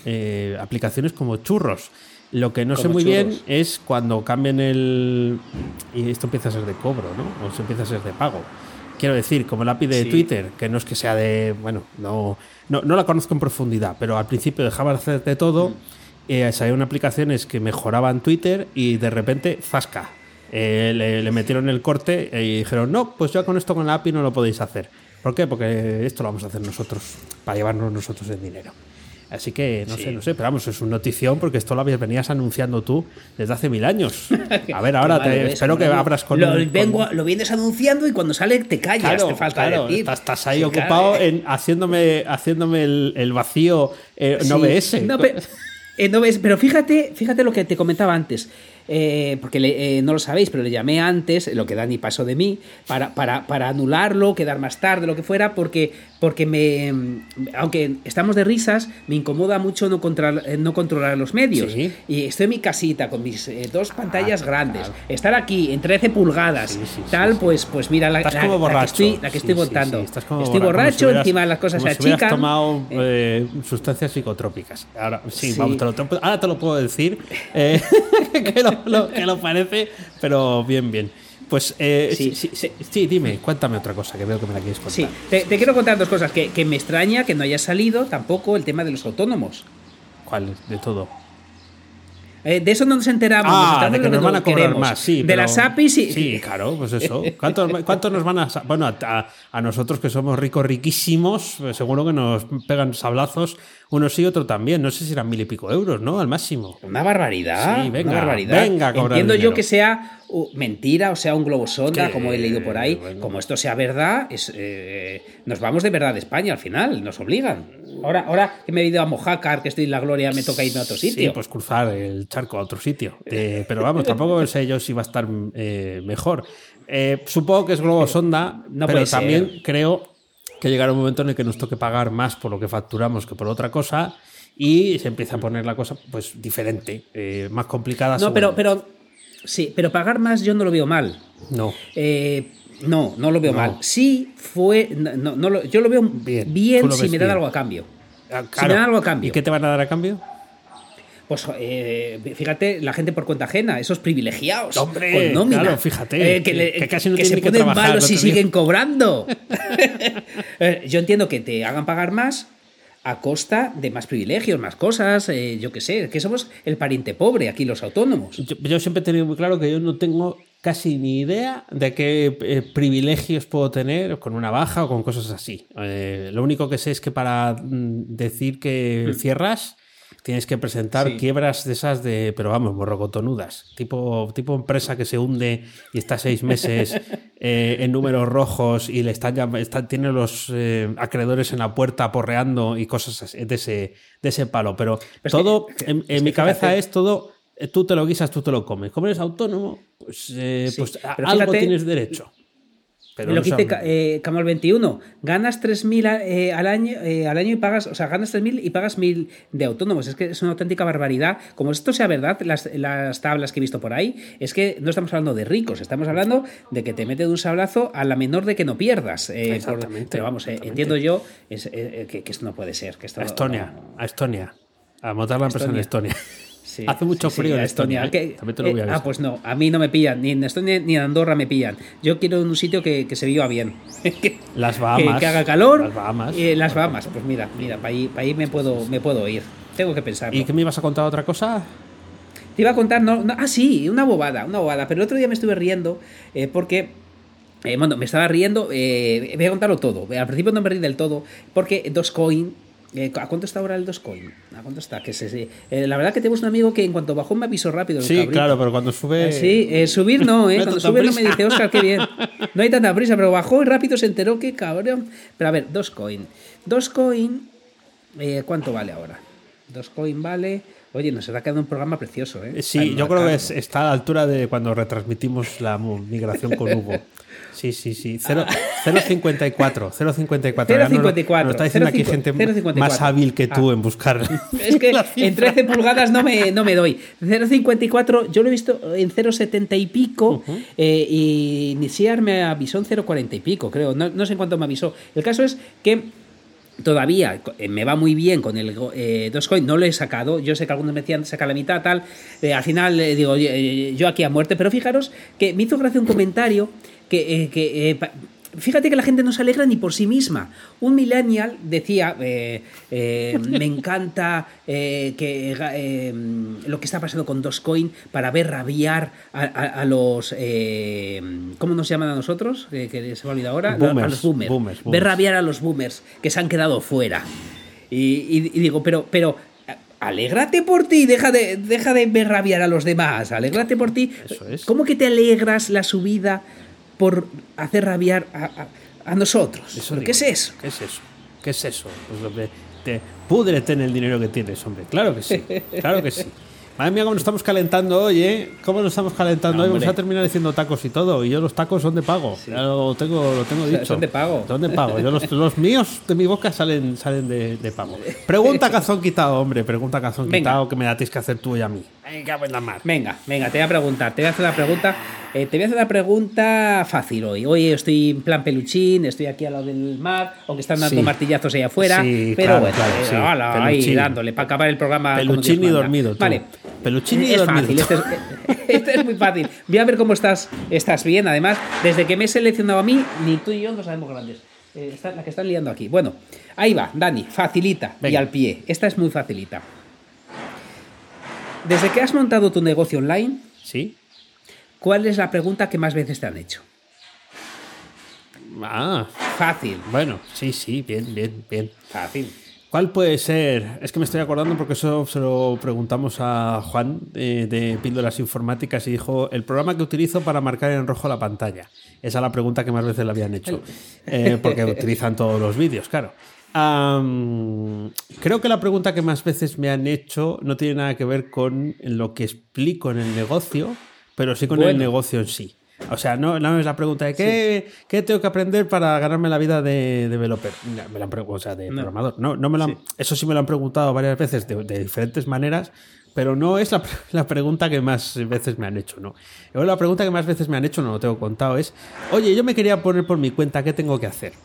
[SPEAKER 3] aplicaciones como churros. Lo que no sé muy bien es cuando cambien el. Y esto empieza a ser de cobro, ¿no? O se empieza a ser de pago. Quiero decir, como el API de Twitter, que no es que sea de. Bueno, no, no, la conozco en profundidad, pero al principio dejaba de hacer de todo. Mm. Eh, salieron aplicaciones que mejoraban Twitter y de repente, zasca. Eh, le, metieron el corte y dijeron: No, pues ya con esto con la API no lo podéis hacer. ¿Por qué? Porque esto lo vamos a hacer nosotros, para llevarnos nosotros el dinero. Así que no sé, no sé, pero vamos, es una notición porque esto lo venías anunciando tú desde hace mil años. A ver, ahora te, espero que abras con
[SPEAKER 2] lo, vengo, lo vienes anunciando y cuando sale te callas, te falta decir.
[SPEAKER 3] Estás, ahí ocupado en haciéndome, haciéndome el, vacío eh, no.
[SPEAKER 2] No, pero, eh, no ves, pero fíjate, fíjate lo que te comentaba antes. Eh, porque eh, no lo sabéis, pero le llamé antes, lo que Dani pasó de mí, para, para, para anularlo, quedar más tarde, lo que fuera, porque, porque me, aunque estamos de risas, me incomoda mucho no, controlar, eh, no controlar los medios. Y estoy en mi casita con mis dos pantallas ah, grandes, estar aquí en 13 pulgadas, tal, pues, pues mira la, la, que estoy, la que estoy votando. estoy borracho, encima las cosas se achican.
[SPEAKER 3] has tomado sustancias psicotrópicas. Ahora, sí, Vamos, te lo, ahora te lo puedo decir. que lo lo, que lo parece, pero bien, bien. Pues eh, sí. Sí, dime, cuéntame otra cosa que veo que me la quieres contar.
[SPEAKER 2] Sí, te, quiero contar dos cosas. Que, que, me extraña que no haya salido tampoco el tema de los autónomos.
[SPEAKER 3] ¿Cuál? De todo.
[SPEAKER 2] Eh, de eso no nos enteramos.
[SPEAKER 3] Ah, de que nos van a cobrar más, sí.
[SPEAKER 2] De las APIs, sí.
[SPEAKER 3] Sí, claro, pues eso. ¿Cuánto, nos van a.? Bueno, a, a, nosotros que somos ricos, riquísimos, seguro que nos pegan sablazos uno sí, otro también. No sé si eran mil y pico euros, ¿no? Al máximo.
[SPEAKER 2] Una barbaridad.
[SPEAKER 3] Sí, venga,
[SPEAKER 2] una barbaridad.
[SPEAKER 3] Venga,
[SPEAKER 2] Entiendo yo que sea uh, mentira o sea un globo sonda, como he leído por ahí. Como esto sea verdad, es, eh, nos vamos de verdad de España al final, nos obligan. Ahora, ahora que me he ido a Mojácar, que estoy en la gloria, me toca irme a otro sitio.
[SPEAKER 3] Sí, pues cruzar el charco a otro sitio. Eh, pero vamos, tampoco sé yo si va a estar eh, mejor. supongo que es globo sonda, pero también creo que llegará un momento en el que nos toque pagar más por lo que facturamos que por otra cosa y se empieza a poner la cosa pues diferente, eh, más complicada.
[SPEAKER 2] No, pero, pero sí, pero pagar más yo no lo veo mal.
[SPEAKER 3] No.
[SPEAKER 2] Eh, no, no lo veo mal. Sí fue, no, no yo lo veo bien, bien si me dan algo a cambio.
[SPEAKER 3] Ah, si me dan algo a cambio. ¿Y qué te van a dar a cambio?
[SPEAKER 2] Pues eh, fíjate, la gente por cuenta ajena, esos privilegiados.
[SPEAKER 3] Hombre, Claro, fíjate.
[SPEAKER 2] Eh, que, casi no se ponen malos y siguen cobrando. Eh, yo entiendo que te hagan pagar más a costa de más privilegios, más cosas, yo qué sé, que somos el pariente pobre aquí los autónomos.
[SPEAKER 3] Yo, siempre he tenido muy claro que yo no tengo casi ni idea de qué privilegios puedo tener con una baja o con cosas así. lo único que sé es que para mm, decir que mm. cierras tienes que presentar quiebras de esas de, pero vamos, morrocotonudas. Tipo, tipo empresa que se hunde y está seis meses eh, en números rojos y le están, están tiene los eh, acreedores en la puerta porreando y cosas de ese, de ese palo. Pero, todo, en, mi cabeza es todo, eh, tú te lo guisas, tú te lo comes. Como eres autónomo, pues, pues algo tienes derecho. Pero
[SPEAKER 2] lo que dice eh, Camal 21, ganas 3.000 a- eh, al año eh, al año y pagas, o sea, ganas 3.000 y pagas 1.000 de autónomos. Es que es una auténtica barbaridad. Como esto sea verdad, las, las tablas que he visto por ahí, es que no estamos hablando de ricos, estamos hablando de que te mete de un sablazo a la menor de que no pierdas. eh, por-
[SPEAKER 3] Exactamente,
[SPEAKER 2] pero vamos, eh, entiendo yo es, eh, que, que esto no puede ser. Que esto
[SPEAKER 3] A Estonia,
[SPEAKER 2] no-
[SPEAKER 3] a Estonia. A montar la empresa en
[SPEAKER 2] Estonia.
[SPEAKER 3] Estonia.
[SPEAKER 2] Sí,
[SPEAKER 3] Hace mucho
[SPEAKER 2] sí, sí,
[SPEAKER 3] frío en
[SPEAKER 2] a
[SPEAKER 3] Estonia. ¿eh? Te lo voy a
[SPEAKER 2] eh, ah, pues no, a mí no me pillan, ni en Estonia ni en Andorra me pillan. Yo quiero un sitio que, que se viva bien. Que-
[SPEAKER 3] Las Bahamas.
[SPEAKER 2] Que, que haga calor.
[SPEAKER 3] Las Bahamas.
[SPEAKER 2] Eh, las Bahamas, pues mira, mira, para ahí, pa' ahí me, puedo, me puedo ir. Tengo que pensarlo.
[SPEAKER 3] ¿Y qué me ibas a contar otra cosa?
[SPEAKER 2] Te iba a contar, no, no- ah, sí, una bobada, una bobada. Pero el otro día me estuve riendo eh, porque. eh, bueno, me estaba riendo. eh, voy a contarlo todo. Al principio no me reí del todo. Porque Dogecoin. Eh, ¿A cuánto está ahora el Dogecoin? ¿A cuánto está? Que se, eh, la verdad que tenemos un amigo que en cuanto bajó me avisó rápido. el
[SPEAKER 3] Sí,
[SPEAKER 2] cabrito.
[SPEAKER 3] claro, pero cuando sube.
[SPEAKER 2] Eh, Sí, subir no, ¿eh?
[SPEAKER 3] No
[SPEAKER 2] Cuando sube no me dice, Oscar, qué bien. No hay tanta prisa, pero bajó y rápido se enteró que cabrón. Pero a ver, Dogecoin. Dogecoin, ¿cuánto vale ahora? Dogecoin vale. Oye, nos está quedando un programa precioso, ¿eh?
[SPEAKER 3] Sí,
[SPEAKER 2] Ay,
[SPEAKER 3] yo creo que es- está a la altura de cuando retransmitimos la migración con Hugo. Sí, sí, sí. Cero- 0.54. 0.54. Ya nos lo-
[SPEAKER 2] 0.54,
[SPEAKER 3] Nos está diciendo aquí
[SPEAKER 2] 0.54.
[SPEAKER 3] gente
[SPEAKER 2] 0.54.
[SPEAKER 3] más hábil que tú
[SPEAKER 2] Ah.
[SPEAKER 3] en buscar.
[SPEAKER 2] Es que en
[SPEAKER 3] cifra.
[SPEAKER 2] 13 pulgadas no me, no me doy. 0,54 yo lo he visto en 0,70 y pico eh, y Nisiar me avisó en 0,40 y pico, creo. No, no sé en cuánto me avisó. El caso es que todavía eh, me va muy bien con el eh, Dogecoin, no lo he sacado. Yo sé que algunos me decían saca la mitad, tal. Eh, al final eh, digo yo aquí a muerte, pero fijaros que me hizo gracia un comentario que, que Fíjate que la gente no se alegra ni por sí misma. Un millennial decía, eh, eh, me encanta eh, que, lo que está pasando con Dogecoin para ver rabiar a, a- a los... ¿Cómo nos llaman a nosotros? Que se me ha olvidado ahora. a
[SPEAKER 3] Boomers,
[SPEAKER 2] los boomers.
[SPEAKER 3] boomers,
[SPEAKER 2] Ver rabiar a los boomers que se han quedado fuera. Y, y- y digo, pero... pero Alégrate por ti, deja de, deja de ver rabiar a los demás, alégrate por ti.
[SPEAKER 3] Eso es.
[SPEAKER 2] ¿Cómo que te alegras la subida por hacer rabiar a, a- a nosotros?
[SPEAKER 3] Eso
[SPEAKER 2] ¿Pero
[SPEAKER 3] digo
[SPEAKER 2] ¿Qué es eso?
[SPEAKER 3] ¿Qué es eso? ¿Qué es eso? Pues, hombre, te, púdrete en el dinero que tienes, hombre. Claro que sí. Claro que sí. Madre mía, cómo nos estamos calentando hoy, ¿eh? ¿Cómo nos estamos calentando hoy? Vamos a terminar diciendo tacos y todo. Y yo los tacos son de pago. Ya lo tengo, lo tengo dicho.
[SPEAKER 2] son de pago.
[SPEAKER 3] Son de pago. Yo los, los míos de mi boca salen, salen de, de pago. Pregunta cazón quitado, hombre. Pregunta cazón
[SPEAKER 2] Venga.
[SPEAKER 3] quitado que me la tienes que hacer tú y a mí. Venga, buena mar.
[SPEAKER 2] Venga, venga, te voy a preguntar, te voy a hacer una pregunta, eh, te voy a hacer una pregunta fácil hoy. Hoy estoy en plan peluchín, estoy aquí al lado del mar, aunque están dando
[SPEAKER 3] Sí.
[SPEAKER 2] martillazos ahí afuera,
[SPEAKER 3] Sí,
[SPEAKER 2] pero
[SPEAKER 3] claro,
[SPEAKER 2] bueno,
[SPEAKER 3] claro,
[SPEAKER 2] eh,
[SPEAKER 3] sí.
[SPEAKER 2] ala, ahí dándole para acabar el programa.
[SPEAKER 3] Peluchín y dormido, tú.
[SPEAKER 2] Vale.
[SPEAKER 3] Peluchín y
[SPEAKER 2] es
[SPEAKER 3] dormido.
[SPEAKER 2] fácil, este es, este es muy fácil. Voy a ver cómo estás, estás bien. Además, desde que me he seleccionado a mí, ni tú y yo nos sabemos grandes. Eh, está- la que están liando aquí. Bueno, ahí va, Dani, facilita y
[SPEAKER 3] Venga.
[SPEAKER 2] al pie. Esta es muy facilita. Desde que has montado tu negocio online,
[SPEAKER 3] ¿Sí?
[SPEAKER 2] ¿cuál es la pregunta que más veces te han hecho?
[SPEAKER 3] Ah,
[SPEAKER 2] Fácil,
[SPEAKER 3] bueno, sí, sí, bien, bien, bien.
[SPEAKER 2] fácil.
[SPEAKER 3] ¿Cuál puede ser? Es que me estoy acordando porque eso se lo preguntamos a Juan eh, de Píldoras Informáticas y dijo el programa que utilizo para marcar en rojo la pantalla. Esa es la pregunta que más veces le habían hecho. Eh, porque utilizan todos los vídeos, claro. Am, creo que la pregunta que más veces me han hecho no tiene nada que ver con lo que explico en el negocio, pero sí con el
[SPEAKER 2] Bueno.
[SPEAKER 3] negocio en sí. O sea, no, no es la pregunta de ¿qué, qué tengo que aprender para ganarme la vida de developer. Me la han o sea, de
[SPEAKER 2] No.
[SPEAKER 3] programador. No, no me lo han- Eso sí me lo han preguntado varias veces de, de diferentes maneras, pero no es la, la pregunta que más veces me han hecho, ¿no? La pregunta que más veces me han hecho, no lo tengo contado, es, oye, yo me quería poner por mi cuenta, ¿qué tengo que hacer?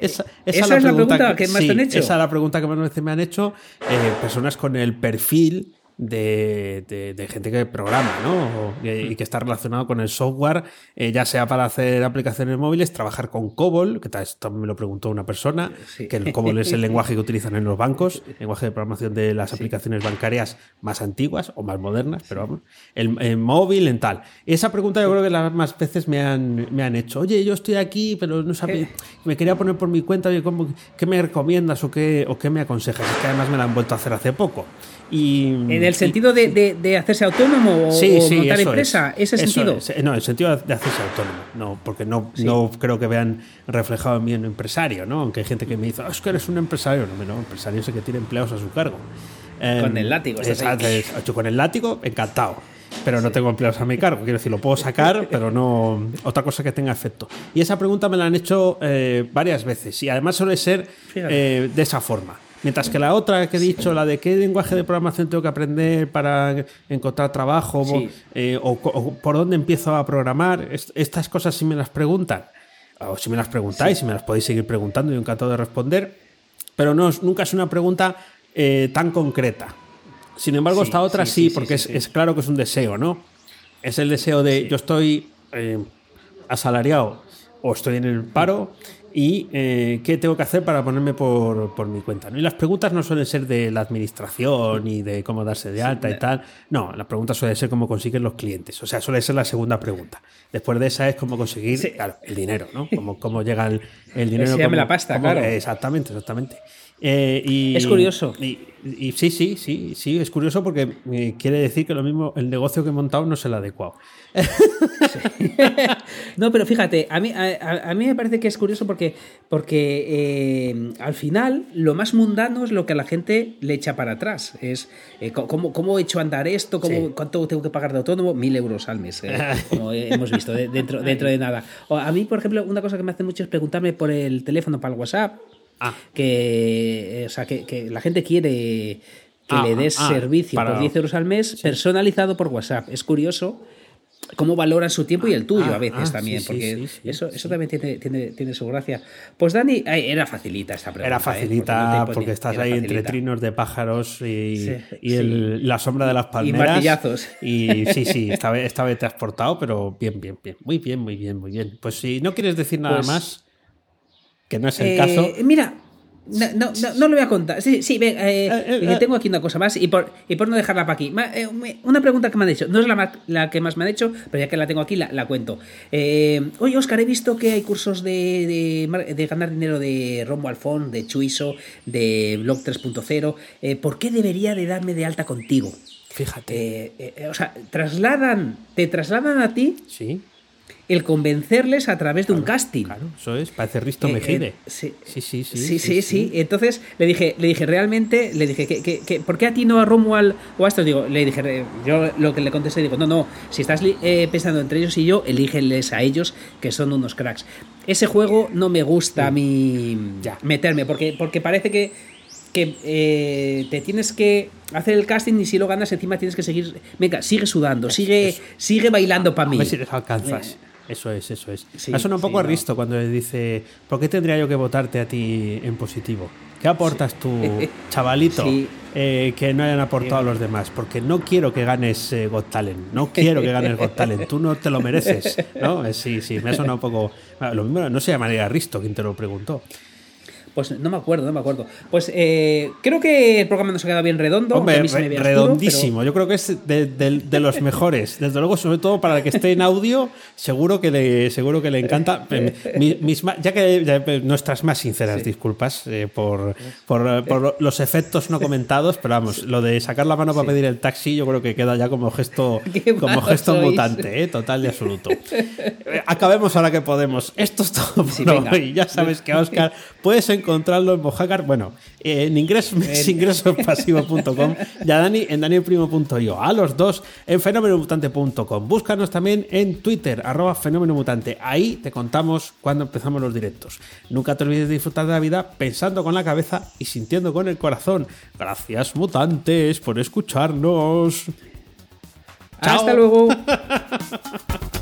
[SPEAKER 3] Esa,
[SPEAKER 2] ¿Esa es la pregunta que más
[SPEAKER 3] sí,
[SPEAKER 2] te han hecho?
[SPEAKER 3] Esa es la pregunta que más veces me han hecho eh, personas con el perfil de, de- de gente que programa, ¿no? Y, y que está relacionado con el software, eh, ya sea para hacer aplicaciones móviles, trabajar con COBOL, que tal- esto me lo preguntó una persona,
[SPEAKER 2] Sí.
[SPEAKER 3] que el COBOL es el lenguaje que utilizan en los bancos, lenguaje de programación de las aplicaciones bancarias más antiguas o más modernas, pero vamos, el, el móvil en tal. Esa pregunta yo creo que las más veces me han, me han hecho, oye, yo estoy aquí, pero no sabía, me quería poner por mi cuenta, oye, ¿cómo- ¿qué me recomiendas o qué, o qué me aconsejas? Es que además me la han vuelto a hacer hace poco. Y,
[SPEAKER 2] ¿En el sentido de, de- de hacerse autónomo o,
[SPEAKER 3] Sí,
[SPEAKER 2] o
[SPEAKER 3] sí,
[SPEAKER 2] montar empresa?
[SPEAKER 3] es.
[SPEAKER 2] ¿Ese sentido?
[SPEAKER 3] es. No, en el sentido de hacerse autónomo. No, porque no, no creo que vean reflejado en mí un empresario, ¿no? Aunque hay gente que me dice, "Ah, es que eres un empresario. No, no, empresario es el que tiene empleados a su cargo.
[SPEAKER 2] Con
[SPEAKER 3] Em,
[SPEAKER 2] el látigo,
[SPEAKER 3] es- con el látigo, encantado. pero no tengo empleados a mi cargo. Quiero decir, lo puedo sacar, pero no otra cosa que tenga efecto. Y esa pregunta me la han hecho eh, varias veces y además suele ser eh, de esa forma. Mientras que la otra que he dicho, la de qué lenguaje de programación tengo que aprender para encontrar trabajo
[SPEAKER 2] Sí.
[SPEAKER 3] eh, o, o por dónde empiezo a programar, est- estas cosas si me las preguntan, o si me las preguntáis, si me las podéis seguir preguntando, yo encantado de responder, pero no, nunca es una pregunta eh, tan concreta. Sin embargo,
[SPEAKER 2] Sí,
[SPEAKER 3] esta otra
[SPEAKER 2] sí,
[SPEAKER 3] sí,
[SPEAKER 2] sí, sí,
[SPEAKER 3] porque
[SPEAKER 2] sí,
[SPEAKER 3] es,
[SPEAKER 2] sí.
[SPEAKER 3] es claro que es un deseo, ¿no? Es el deseo de yo estoy eh, asalariado o estoy en el paro y eh, qué tengo que hacer para ponerme por, por mi cuenta. ¿no? Y las preguntas no suelen ser de la administración y de cómo darse de alta y tal. No, la pregunta suele ser cómo consiguen los clientes. O sea, suele ser la segunda pregunta. Después de esa es cómo conseguir
[SPEAKER 2] Sí.
[SPEAKER 3] claro, el dinero, ¿no? Cómo, cómo llega el, el dinero.
[SPEAKER 2] se llama
[SPEAKER 3] cómo-
[SPEAKER 2] la pasta,
[SPEAKER 3] cómo-
[SPEAKER 2] claro.
[SPEAKER 3] Exactamente, exactamente. Eh, y-
[SPEAKER 2] Es curioso.
[SPEAKER 3] Y, y sí, sí, sí, sí, es curioso porque eh, quiere decir que lo mismo, el negocio que he montado no es el adecuado.
[SPEAKER 2] No, pero fíjate, a mí, a, mí me parece que es curioso porque, porque eh, al final lo más mundano es lo que a la gente le echa para atrás. Es eh, cómo, cómo he hecho andar esto, cómo,
[SPEAKER 3] Sí.
[SPEAKER 2] cuánto tengo que pagar de autónomo, mil euros al mes, eh, como hemos visto de- dentro, dentro de nada. O a mí, por ejemplo, una cosa que me hace mucho es preguntarme por el teléfono para el WhatsApp,
[SPEAKER 3] Ah.
[SPEAKER 2] que, o sea, que, que la gente quiere que
[SPEAKER 3] Ah,
[SPEAKER 2] le des
[SPEAKER 3] ah,
[SPEAKER 2] servicio
[SPEAKER 3] para-
[SPEAKER 2] por 10 euros al mes personalizado por WhatsApp. Es curioso cómo valoran su tiempo y el tuyo
[SPEAKER 3] Ah,
[SPEAKER 2] a veces
[SPEAKER 3] ah,
[SPEAKER 2] también,
[SPEAKER 3] sí,
[SPEAKER 2] porque
[SPEAKER 3] sí, sí,
[SPEAKER 2] eso, eso también tiene, tiene, tiene su gracia. Pues Dani, era facilita esta pregunta.
[SPEAKER 3] Era
[SPEAKER 2] ¿eh?
[SPEAKER 3] facilita
[SPEAKER 2] no
[SPEAKER 3] porque, estás ahí entre trinos de pájaros y, y el- la sombra de las palmeras.
[SPEAKER 2] martillazos.
[SPEAKER 3] Y sí, sí, esta vez, esta vez te has portado, pero bien, bien, bien. Muy bien, muy bien, muy bien. Pues si no quieres decir nada
[SPEAKER 2] Pues-
[SPEAKER 3] más, que no es el
[SPEAKER 2] Eh,
[SPEAKER 3] caso.
[SPEAKER 2] Mira, no, no, no, no lo voy a contar. Sí, sí, ven, eh,
[SPEAKER 3] eh,
[SPEAKER 2] que
[SPEAKER 3] eh.
[SPEAKER 2] tengo aquí una cosa más y por, y por no dejarla para aquí. Eh, una pregunta que me han hecho. No es la, la que más me han hecho, pero ya que la tengo aquí, la, la cuento. Eh, oye, Oscar, he visto que hay cursos de, de ganar dinero de Rombo Alfón, de Chuiso, de Blog 3.0. Eh, ¿Por qué debería de darme de alta contigo?
[SPEAKER 3] Fíjate.
[SPEAKER 2] Eh, eh, o sea, trasladan, te trasladan a ti
[SPEAKER 3] sí,
[SPEAKER 2] el convencerles a través de un casting.
[SPEAKER 3] claro, eso es. Parece Risto
[SPEAKER 2] Eh,
[SPEAKER 3] Mejide.
[SPEAKER 2] eh, sí.
[SPEAKER 3] sí, sí, sí.
[SPEAKER 2] Sí, sí, sí, Entonces le dije, le dije realmente, le dije, que, ¿por qué a ti no a Romuald o a esto? Digo, le dije, eh, yo lo que le contesté, digo, no, no, si estás eh, pensando entre ellos y yo, elígeles a ellos, que son unos cracks. Ese juego no me gusta a mí
[SPEAKER 3] Ya.
[SPEAKER 2] meterme, porque, porque parece que, que eh, te tienes que hacer el casting y si lo ganas encima tienes que seguir, venga, sigue sudando, sigue, sigue bailando para
[SPEAKER 3] A
[SPEAKER 2] mí.
[SPEAKER 3] ver si les alcanzas. Eso es, eso es.
[SPEAKER 2] Sí,
[SPEAKER 3] Me suena un
[SPEAKER 2] sí,
[SPEAKER 3] poco a
[SPEAKER 2] no.
[SPEAKER 3] Risto cuando le dice, ¿por qué tendría yo que votarte a ti en positivo? ¿Qué aportas tú, chavalito,
[SPEAKER 2] Sí.
[SPEAKER 3] eh, que no hayan aportado los demás? Porque no quiero que ganes eh, Got Talent, no quiero que ganes Got Talent, tú no te lo mereces, ¿no? Eh, Sí, sí, me ha sonado un poco... Ah, Lo mismo, no se llamaría Risto quien te lo preguntó.
[SPEAKER 2] Pues no me acuerdo, no me acuerdo. Pues eh, creo que el programa nos ha quedado bien redondo.
[SPEAKER 3] Hombre,
[SPEAKER 2] a mí se me oscuro,
[SPEAKER 3] redondísimo. Yo creo que es de, de- de los mejores. Desde luego, sobre todo para el que esté en audio, seguro que le, seguro que le encanta. Mi- mis ma- ya que ya, eh, nuestras más sinceras disculpas eh, por, por, eh, por los efectos no comentados, pero vamos, lo de sacar la mano para pedir el taxi, yo creo que queda ya como gesto, como gesto
[SPEAKER 2] sois.
[SPEAKER 3] mutante, eh, total y absoluto. Eh, Acabemos ahora que podemos. Esto es todo
[SPEAKER 2] Sí,
[SPEAKER 3] por
[SPEAKER 2] venga.
[SPEAKER 3] hoy. Ya sabes que Oscar puedes encontrarlo en Mojácar, bueno, eh, en ingresos, ingresospasivo.com y a Dani en danielprimo.io. A los dos en fenomenomutante.com. Búscanos también en Twitter, arroba fenomenomutante. Ahí te contamos cuando empezamos los directos. Nunca te olvides de disfrutar de la vida pensando con la cabeza y sintiendo con el corazón. Gracias, mutantes, por escucharnos. Chao.
[SPEAKER 2] Hasta luego.